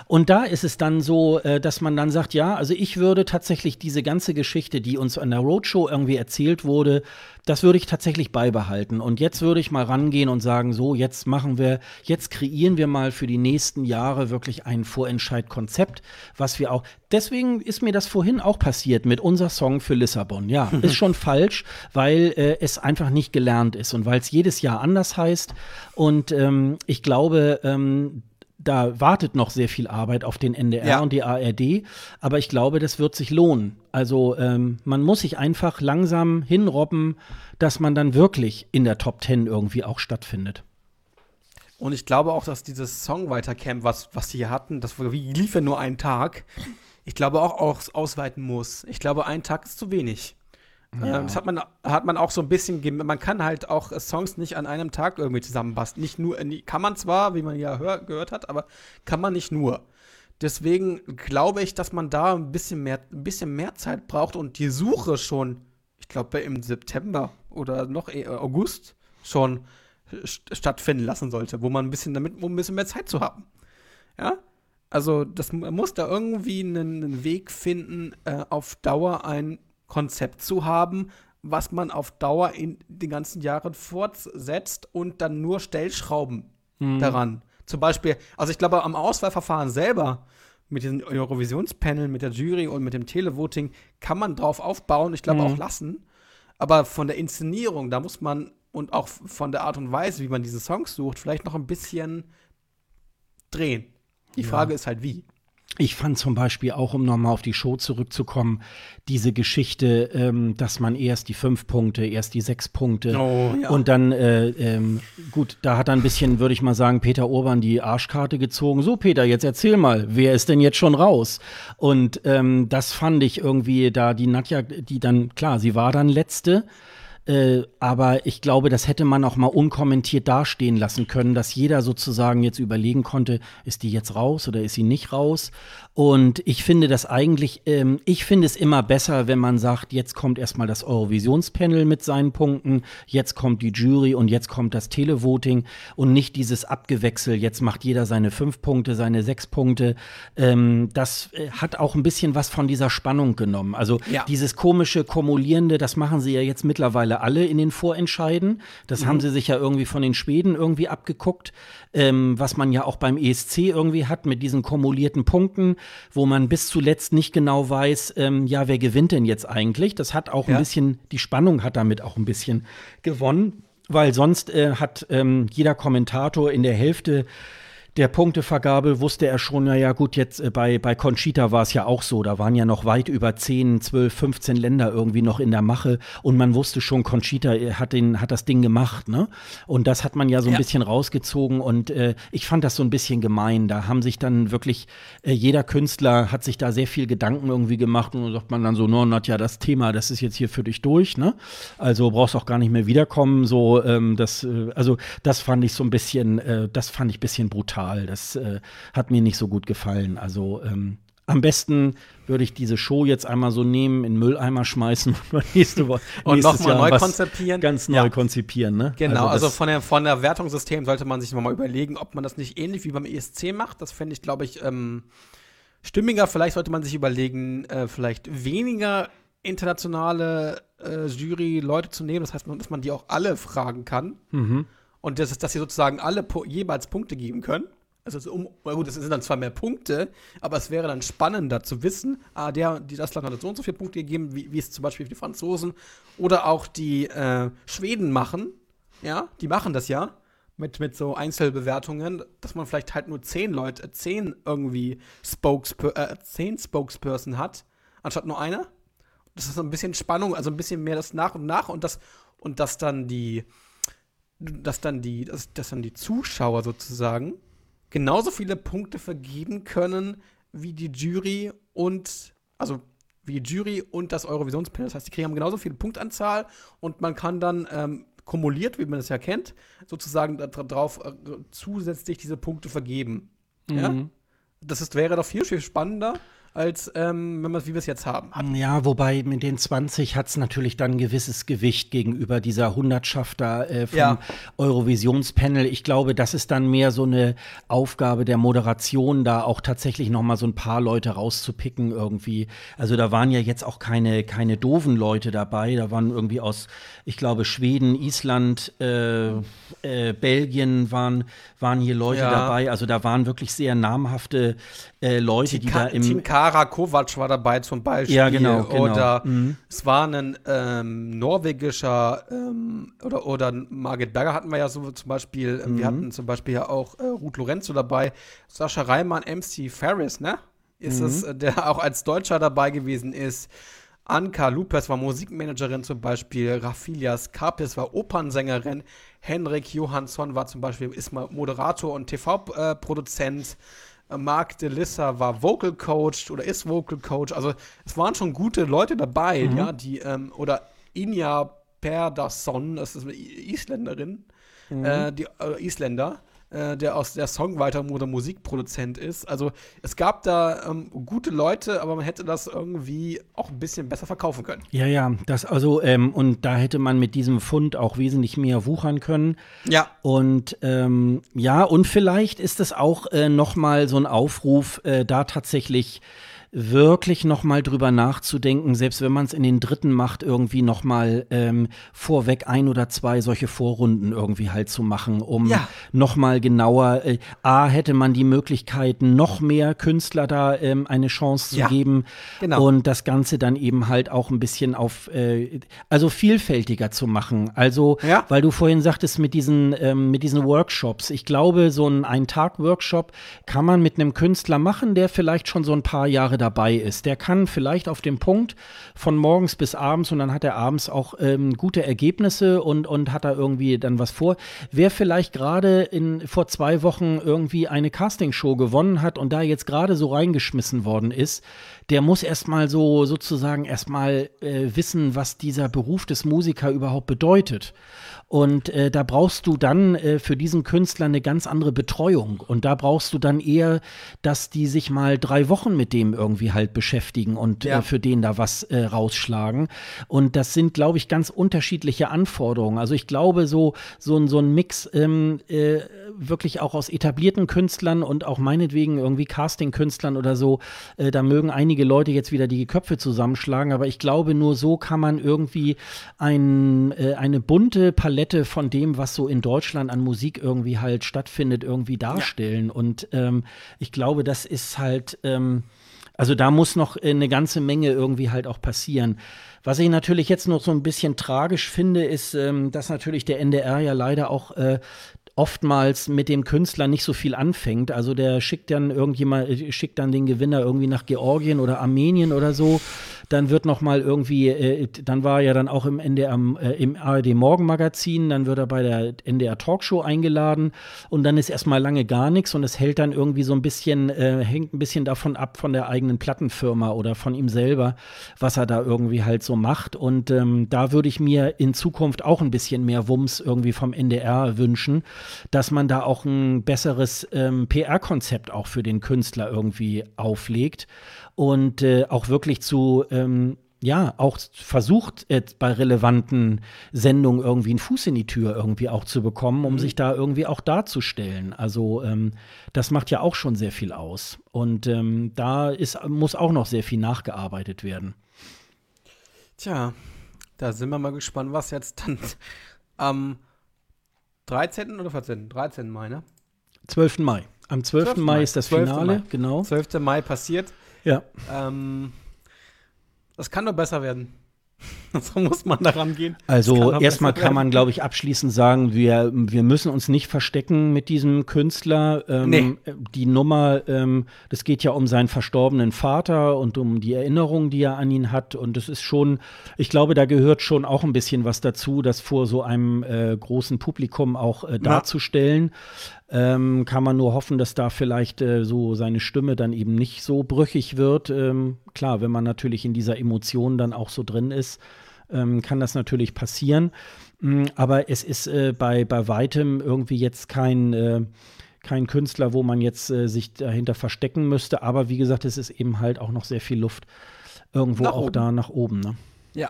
Und da ist es dann so, äh, dass man dann sagt, ja, also ich würde tatsächlich diese ganze Geschichte, die uns an der Roadshow irgendwie erzählt wurde, wurde, das würde ich tatsächlich beibehalten. Und jetzt würde ich mal rangehen und sagen, so, jetzt machen wir, jetzt kreieren wir mal für die nächsten Jahre wirklich ein Vorentscheidkonzept, was wir auch, deswegen ist mir das vorhin auch passiert mit unser Song für Lissabon. Ja, ist schon falsch, weil äh, es einfach nicht gelernt ist und weil es jedes Jahr anders heißt. Und ähm, ich glaube, ähm, da wartet noch sehr viel Arbeit auf den NDR ja. und die ARD, aber ich glaube, das wird sich lohnen. Also ähm, man muss sich einfach langsam hinrobben, dass man dann wirklich in der Top Ten irgendwie auch stattfindet. Und ich glaube auch, dass dieses Songwriter-Camp, was, was sie hier hatten, das lief ja nur einen Tag, ich glaube auch, auch ausweiten muss. Ich glaube, ein Tag ist zu wenig. Ja. Ähm, das hat man, hat man auch so ein bisschen, man kann halt auch Songs nicht an einem Tag irgendwie zusammenbasteln. Nicht nur, kann man zwar, wie man ja hör, gehört hat, aber kann man nicht nur. Deswegen glaube ich, dass man da ein bisschen mehr, ein bisschen mehr Zeit braucht und die Suche schon, ich glaube, im September oder noch August schon stattfinden lassen sollte, wo man ein bisschen damit, um ein bisschen mehr Zeit zu haben. Ja? Also, das man muss da irgendwie einen, einen Weg finden, äh, auf Dauer ein Konzept zu haben, was man auf Dauer in den ganzen Jahren fortsetzt und dann nur Stellschrauben mhm. daran. Zum Beispiel, also ich glaube, am Auswahlverfahren selber mit diesem Eurovisionspanel, mit der Jury und mit dem Televoting kann man drauf aufbauen, ich glaube mhm. auch lassen. Aber von der Inszenierung, da muss man und auch von der Art und Weise, wie man diese Songs sucht, vielleicht noch ein bisschen drehen. Die Frage ist halt wie. Ich fand zum Beispiel auch, um nochmal auf die Show zurückzukommen, diese Geschichte, ähm, dass man erst die fünf Punkte, erst die sechs Punkte oh, ja. und dann, äh, ähm, gut, da hat dann ein bisschen, würde ich mal sagen, Peter Urban die Arschkarte gezogen. So, Peter, jetzt erzähl mal, wer ist denn jetzt schon raus? Und ähm, das fand ich irgendwie da, die Nadja, die dann, klar, sie war dann letzte. Äh, aber ich glaube, das hätte man auch mal unkommentiert dastehen lassen können, dass jeder sozusagen jetzt überlegen konnte, ist die jetzt raus oder ist sie nicht raus? Und ich finde das eigentlich, ähm, ich finde es immer besser, wenn man sagt, jetzt kommt erstmal das Eurovisionspanel mit seinen Punkten, jetzt kommt die Jury und jetzt kommt das Televoting und nicht dieses Abgewechsel, jetzt macht jeder seine fünf Punkte, seine sechs Punkte. Ähm, das äh, hat auch ein bisschen was von dieser Spannung genommen. Also ja. dieses komische Kumulierende, das machen sie ja jetzt mittlerweile mittlerweile alle in den Vorentscheiden. Das mhm. haben sie sich ja irgendwie von den Schweden irgendwie abgeguckt, ähm, was man ja auch beim ESC irgendwie hat mit diesen kumulierten Punkten, wo man bis zuletzt nicht genau weiß, ähm, ja, wer gewinnt denn jetzt eigentlich? Das hat auch ja. ein bisschen, die Spannung hat damit auch ein bisschen gewonnen, weil sonst äh, hat ähm, jeder Kommentator in der Hälfte der Punktevergabe wusste er schon, naja gut, jetzt äh, bei, bei Conchita war es ja auch so, da waren ja noch weit über 10, 12, 15 Länder irgendwie noch in der Mache und man wusste schon, Conchita äh, hat, den, hat das Ding gemacht, ne? Und das hat man ja so ein ja. bisschen rausgezogen und äh, ich fand das so ein bisschen gemein. Da haben sich dann wirklich, äh, jeder Künstler hat sich da sehr viel Gedanken irgendwie gemacht und sagt man dann so, no, Nadja, das Thema, das ist jetzt hier für dich durch, ne? Also brauchst auch gar nicht mehr wiederkommen, so, ähm, das, äh, also das fand ich so ein bisschen, äh, das fand ich ein bisschen brutal brutal. Das äh, hat mir nicht so gut gefallen. Also ähm, am besten würde ich diese Show jetzt einmal so nehmen, in den Mülleimer schmeißen und nächste Woche und nochmal neu konzipieren. Ganz neu ja. konzipieren, ne? Genau, also, also von der von der Wertungssystem sollte man sich nochmal überlegen, ob man das nicht ähnlich wie beim ESC macht. Das fände ich, glaube ich, ähm, stimmiger. Vielleicht sollte man sich überlegen, äh, vielleicht weniger internationale äh, Jury-Leute zu nehmen. Das heißt, dass man die auch alle fragen kann. Mhm und das ist, dass sie sozusagen alle jeweils Punkte geben können. Also um, gut, das sind dann zwar mehr Punkte, aber es wäre dann spannender zu wissen, ah, der, die, das Land hat so und so viele Punkte gegeben, wie, wie es zum Beispiel die Franzosen oder auch die äh, Schweden machen. Ja, die machen das ja mit, mit so Einzelbewertungen, dass man vielleicht halt nur zehn Leute, äh, zehn irgendwie Spokesper äh, zehn Spokesperson hat, anstatt nur einer. Das ist so ein bisschen Spannung, also ein bisschen mehr das nach und nach und das und dass dann die dass dann die, dass, dass dann die Zuschauer sozusagen genauso viele Punkte vergeben können wie die Jury und also wie die Jury und das Eurovisionspanel. Das heißt, die kriegen genauso viele Punktanzahl und man kann dann ähm, kumuliert, wie man das ja kennt, sozusagen darauf äh, zusätzlich diese Punkte vergeben. Mhm. Ja? Das ist, wäre doch viel, viel spannender, als ähm, wenn man wie wir es jetzt haben. Ja, wobei mit den 20 hat es natürlich dann ein gewisses Gewicht gegenüber dieser Hundertschaft da äh, vom ja. Eurovisionspanel. Ich glaube, das ist dann mehr so eine Aufgabe der Moderation, da auch tatsächlich noch mal so ein paar Leute rauszupicken irgendwie. Also da waren ja jetzt auch keine, keine doofen Leute dabei. Da waren irgendwie aus, ich glaube, Schweden, Island, äh, äh, Belgien waren, waren hier Leute ja. dabei. Also da waren wirklich sehr namhafte äh, Leute, die, die da im Team Kara Kovac war dabei zum Beispiel. Ja, genau. genau. Oder mhm. es war ein ähm, norwegischer ähm, oder, oder Margit Berger hatten wir ja so zum Beispiel. Mhm. Wir hatten zum Beispiel ja auch äh, Ruth Lorenzo dabei. Sascha Reimann, MC Ferris, ne? Ist mhm. es, äh, der auch als Deutscher dabei gewesen ist. Anka Lupes war Musikmanagerin zum Beispiel, Rafilias Kapis war Opernsängerin, Henrik Johansson war zum Beispiel ist Moderator und TV-Produzent. Äh, Mark DeLissa war Vocal Coach oder ist Vocal Coach. Also es waren schon gute Leute dabei, mhm. ja, die, ähm, oder Inja Perdasson, das ist eine Isländerin, mhm. äh, die äh, Isländer, äh, der aus der Songwriter oder Musikproduzent ist. Also es gab da ähm, gute Leute, aber man hätte das irgendwie auch ein bisschen besser verkaufen können. Ja, ja, das also ähm, und da hätte man mit diesem Fund auch wesentlich mehr wuchern können. Ja. Und ähm, ja, und vielleicht ist es auch äh, noch mal so ein Aufruf, äh, da tatsächlich wirklich noch mal drüber nachzudenken, selbst wenn man es in den dritten macht, irgendwie noch mal ähm, vorweg ein oder zwei solche Vorrunden irgendwie halt zu machen, um ja. noch mal genauer, äh, A, hätte man die Möglichkeit, noch mehr Künstler da ähm, eine Chance zu ja. geben genau. und das Ganze dann eben halt auch ein bisschen auf, äh, also vielfältiger zu machen. Also, ja. weil du vorhin sagtest, mit diesen, ähm, mit diesen Workshops, ich glaube, so ein Ein-Tag-Workshop kann man mit einem Künstler machen, der vielleicht schon so ein paar Jahre dabei ist. Der kann vielleicht auf dem Punkt von morgens bis abends und dann hat er abends auch ähm, gute Ergebnisse und, und hat da irgendwie dann was vor. Wer vielleicht gerade in vor zwei Wochen irgendwie eine Castingshow gewonnen hat und da jetzt gerade so reingeschmissen worden ist, der muss erstmal so sozusagen erstmal äh, wissen, was dieser Beruf des Musikers überhaupt bedeutet. Und äh, da brauchst du dann äh, für diesen Künstler eine ganz andere Betreuung. Und da brauchst du dann eher, dass die sich mal drei Wochen mit dem irgendwie halt beschäftigen und äh, ja. äh, für den da was äh, rausschlagen. Und das sind, glaube ich, ganz unterschiedliche Anforderungen. Also ich glaube, so, so, ein so ein Mix ähm, äh, wirklich auch aus etablierten Künstlern und auch meinetwegen irgendwie Casting-Künstlern oder so, da mögen einige einige Leute jetzt wieder die Köpfe zusammenschlagen, aber ich glaube, nur so kann man irgendwie ein, äh, eine bunte Palette von dem, was so in Deutschland an Musik irgendwie halt stattfindet, irgendwie darstellen. Ja. Und ähm, ich glaube, das ist halt, ähm, also da muss noch eine ganze Menge irgendwie halt auch passieren. Was ich natürlich jetzt noch so ein bisschen tragisch finde, ist, ähm, dass natürlich der NDR ja leider auch äh, oftmals mit dem Künstler nicht so viel anfängt. Also der schickt dann irgendjemand, äh, schickt dann den Gewinner irgendwie nach Georgien oder Armenien oder so dann wird noch mal irgendwie, äh, dann war er ja dann auch im NDR, äh, im ARD Morgenmagazin, dann wird er bei der NDR Talkshow eingeladen und dann ist erstmal lange gar nichts und es hält dann irgendwie so ein bisschen, äh, hängt ein bisschen davon ab von der eigenen Plattenfirma oder von ihm selber, was er da irgendwie halt so macht und ähm, da würde ich mir in Zukunft auch ein bisschen mehr Wumms irgendwie vom NDR wünschen, dass man da auch ein besseres ähm, PR-Konzept auch für den Künstler irgendwie auflegt und äh, auch wirklich zu ähm, ja, auch versucht, äh, bei relevanten Sendungen irgendwie einen Fuß in die Tür irgendwie auch zu bekommen, um mhm. sich da irgendwie auch darzustellen. Also ähm, das macht ja auch schon sehr viel aus. Und ähm, da ist, muss auch noch sehr viel nachgearbeitet werden. Tja, da sind wir mal gespannt, was jetzt dann am 13. oder 14. 13. Mai, ne? 12. Mai. Am 12. 12. Mai ist das Finale, Mai. genau. 12. Mai passiert. Ja. Ähm, das kann nur besser werden. so muss man daran gehen. Also erstmal kann man, glaube ich, abschließend sagen, wir, wir müssen uns nicht verstecken mit diesem Künstler. Ähm, nee. Die Nummer, ähm, das geht ja um seinen verstorbenen Vater und um die Erinnerungen, die er an ihn hat. Und es ist schon, ich glaube, da gehört schon auch ein bisschen was dazu, das vor so einem äh, großen Publikum auch äh, darzustellen. Ähm, kann man nur hoffen, dass da vielleicht äh, so seine Stimme dann eben nicht so brüchig wird. Ähm, klar, wenn man natürlich in dieser Emotion dann auch so drin ist, ähm, kann das natürlich passieren. Mhm, aber es ist äh, bei, bei weitem irgendwie jetzt kein, äh, kein Künstler, wo man jetzt äh, sich dahinter verstecken müsste. Aber wie gesagt, es ist eben halt auch noch sehr viel Luft irgendwo nach auch oben. da nach oben. Ne? Ja,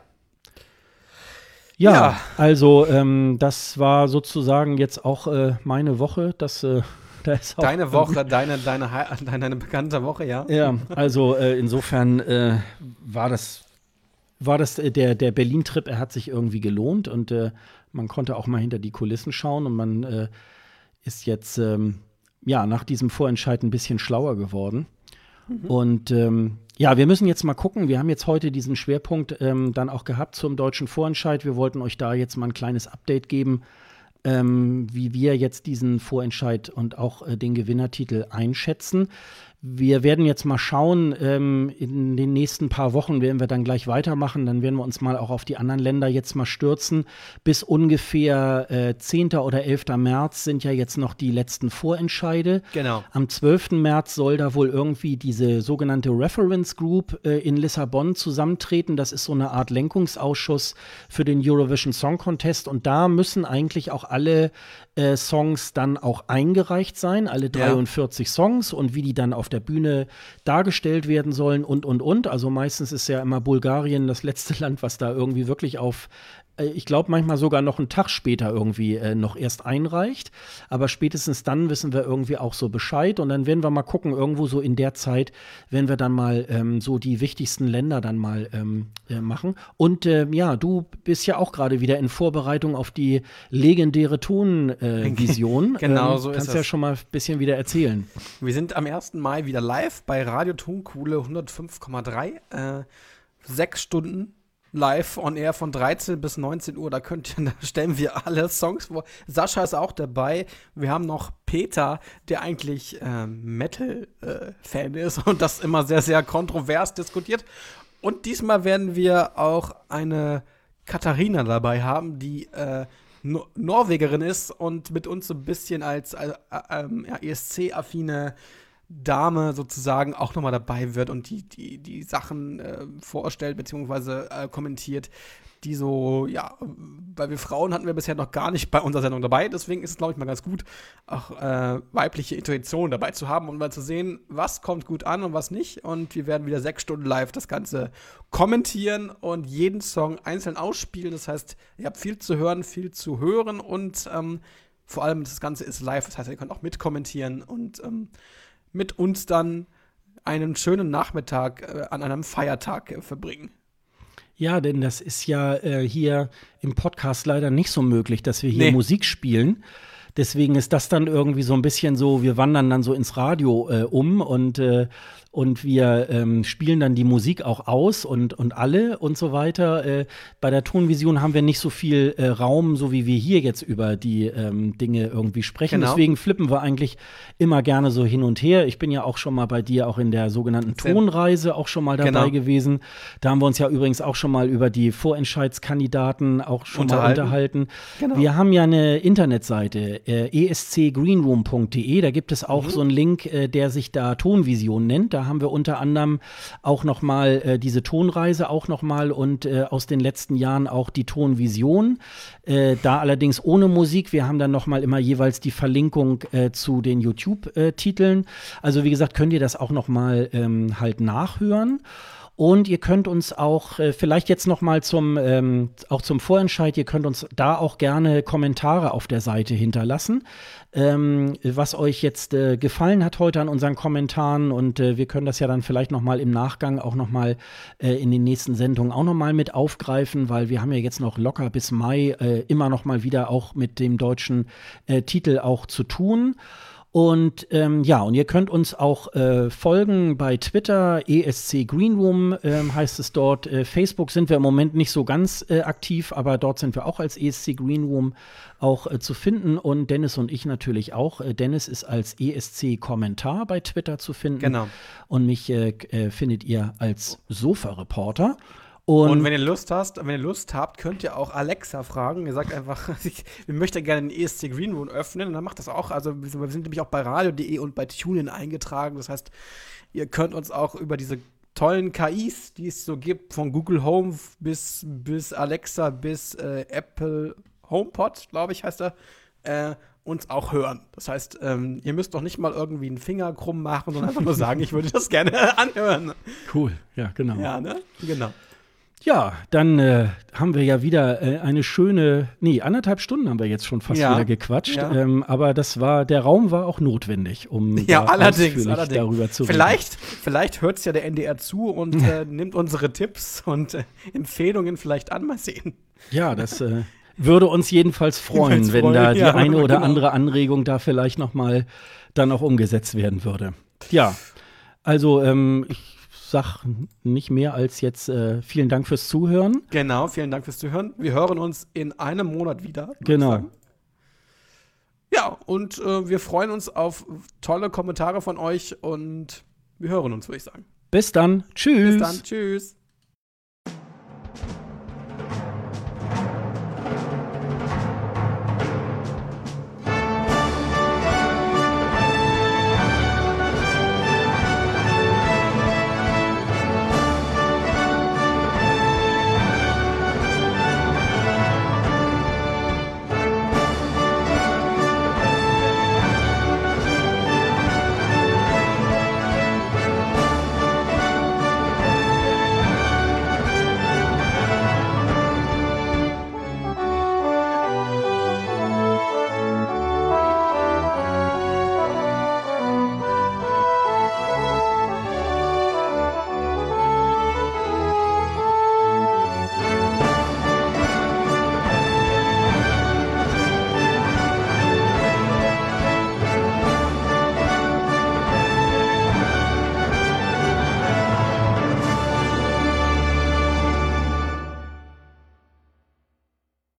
ja, ja. also ähm, das war sozusagen jetzt auch äh, meine Woche. Das, äh, da deine Woche, deine, deine, deine, deine, bekannte Woche, ja. Ja, also äh, insofern äh, war das, war das äh, der, der Berlin-Trip, er hat sich irgendwie gelohnt und äh, man konnte auch mal hinter die Kulissen schauen und man ist jetzt ähm, ja nach diesem Vorentscheid ein bisschen schlauer geworden. Mhm. Und ähm, ja, wir müssen jetzt mal gucken. Wir haben jetzt heute diesen Schwerpunkt ähm, dann auch gehabt zum deutschen Vorentscheid. Wir wollten euch da jetzt mal ein kleines Update geben, ähm, wie wir jetzt diesen Vorentscheid und auch äh, den Gewinnertitel einschätzen. Wir werden jetzt mal schauen, ähm, in den nächsten paar Wochen werden wir dann gleich weitermachen. Dann werden wir uns mal auch auf die anderen Länder jetzt mal stürzen. Bis ungefähr äh, 10. oder 11. März sind ja jetzt noch die letzten Vorentscheide. Genau. Am 12. März soll da wohl irgendwie diese sogenannte Reference Group äh, in Lissabon zusammentreten. Das ist so eine Art Lenkungsausschuss für den Eurovision Song Contest. Und da müssen eigentlich auch alle äh, Songs dann auch eingereicht sein, alle 43 ja. Songs und wie die dann auf der Bühne dargestellt werden sollen und, und, und. Also meistens ist ja immer Bulgarien das letzte Land, was da irgendwie wirklich auf ich glaube manchmal sogar noch einen Tag später irgendwie äh, noch erst einreicht. Aber spätestens dann wissen wir irgendwie auch so Bescheid. Und dann werden wir mal gucken, irgendwo so in der Zeit, wenn wir dann mal ähm, so die wichtigsten Länder dann mal ähm, äh, machen. Und äh, ja, du bist ja auch gerade wieder in Vorbereitung auf die legendäre Tonvision. genau, ähm, so ist Kannst ja schon mal ein bisschen wieder erzählen. Wir sind am 1. Mai wieder live bei Radio Tonkuhle 105,3. Äh, sechs Stunden live on air von 13 bis 19 Uhr. Da könnt ihr, da stellen wir alle Songs vor. Sascha ist auch dabei. Wir haben noch Peter, der eigentlich ähm, Metal-Fan äh, ist und das immer sehr, sehr kontrovers diskutiert. Und diesmal werden wir auch eine Katharina dabei haben, die äh, no Norwegerin ist und mit uns so ein bisschen als äh, äh, äh ESC-affine Dame sozusagen auch nochmal dabei wird und die, die, die Sachen äh, vorstellt bzw. Äh, kommentiert, die so, ja, weil wir Frauen hatten wir bisher noch gar nicht bei unserer Sendung dabei, deswegen ist es, glaube ich, mal ganz gut, auch äh, weibliche Intuition dabei zu haben und mal zu sehen, was kommt gut an und was nicht. Und wir werden wieder sechs Stunden live das Ganze kommentieren und jeden Song einzeln ausspielen. Das heißt, ihr habt viel zu hören, viel zu hören und ähm, vor allem das Ganze ist live, das heißt, ihr könnt auch mitkommentieren und ähm, mit uns dann einen schönen Nachmittag äh, an einem Feiertag äh, verbringen. Ja, denn das ist ja äh, hier im Podcast leider nicht so möglich, dass wir hier Nee. Musik spielen. Deswegen ist das dann irgendwie so ein bisschen so, wir wandern dann so ins Radio äh, um und, äh, und wir ähm, spielen dann die Musik auch aus und, und alle und so weiter. Äh, bei der Tonvision haben wir nicht so viel äh, Raum, so wie wir hier jetzt über die ähm, Dinge irgendwie sprechen. Genau. Deswegen flippen wir eigentlich immer gerne so hin und her. Ich bin ja auch schon mal bei dir auch in der sogenannten Tonreise auch schon mal dabei Genau. gewesen. Da haben wir uns ja übrigens auch schon mal über die Vorentscheidskandidaten auch schon mal Unterhalten. unterhalten. Genau. Wir haben ja eine Internetseite, äh, escgreenroom.de. Da gibt es auch Mhm. so einen Link, äh, der sich da Tonvision nennt. Da haben wir unter anderem auch noch mal äh, diese Tonreise auch noch mal und äh, aus den letzten Jahren auch die Tonvision. Äh, da allerdings ohne Musik. Wir haben dann noch mal immer jeweils die Verlinkung äh, zu den YouTube-Titeln. Also wie gesagt, könnt ihr das auch noch mal ähm, halt nachhören. Und ihr könnt uns auch äh, vielleicht jetzt noch mal zum ähm, zum Vorentscheid. Ihr könnt uns da auch gerne Kommentare auf der Seite hinterlassen, ähm, was euch jetzt äh, gefallen hat heute an unseren Kommentaren. Und äh, wir können das ja dann vielleicht noch mal im Nachgang auch noch mal äh, in den nächsten Sendungen auch noch mal mit aufgreifen, weil wir haben ja jetzt noch locker bis Mai äh, immer noch mal wieder auch mit dem deutschen äh, Titel auch zu tun. Und ähm, ja, und ihr könnt uns auch äh, folgen bei Twitter, ESC Greenroom ähm, heißt es dort. Äh, Facebook sind wir im Moment nicht so ganz äh, aktiv, aber dort sind wir auch als ESC Greenroom auch äh, zu finden. Und Dennis und ich natürlich auch. Äh, Dennis ist als ESC Kommentar bei Twitter zu finden. Genau. Und mich äh, äh, findet ihr als Sofa-Reporter. Und, Und wenn ihr Lust hast, wenn ihr Lust habt, könnt ihr auch Alexa fragen. Ihr sagt einfach, ich, ich möchte gerne den ESC Green Room öffnen und dann macht das auch. Also wir sind nämlich auch bei radio.de und bei TuneIn eingetragen. Das heißt, ihr könnt uns auch über diese tollen KIs, die es so gibt, von Google Home bis, bis Alexa bis äh, Apple HomePod, glaube ich, heißt er, äh, uns auch hören. Das heißt, ähm, ihr müsst doch nicht mal irgendwie einen Finger krumm machen, sondern einfach nur sagen, ich würde das gerne anhören. cool, ja, genau. Ja, ne? Genau. Ja, dann äh, haben wir ja wieder äh, eine schöne, nee, anderthalb Stunden haben wir jetzt schon fast Ja, wieder gequatscht. ja. Ähm, aber das war, der Raum war auch notwendig, um Ja, allerdings, allerdings. darüber zu vielleicht, vielleicht hört es ja der NDR zu und äh, nimmt unsere Tipps und äh, Empfehlungen vielleicht an. Mal sehen. reden. Ja, das äh, würde uns jedenfalls freuen, Jedenfalls wenn freuen, da die ja, eine oder genau. andere Anregung da vielleicht noch mal dann auch umgesetzt werden würde. Ja, also ähm, ich sag nicht mehr als jetzt äh, vielen Dank fürs Zuhören. Genau, vielen Dank fürs Zuhören. Wir hören uns in einem Monat wieder. Genau. Ja, und äh, wir freuen uns auf tolle Kommentare von euch und wir hören uns, würde ich sagen. Bis dann. Tschüss. Bis dann. Tschüss.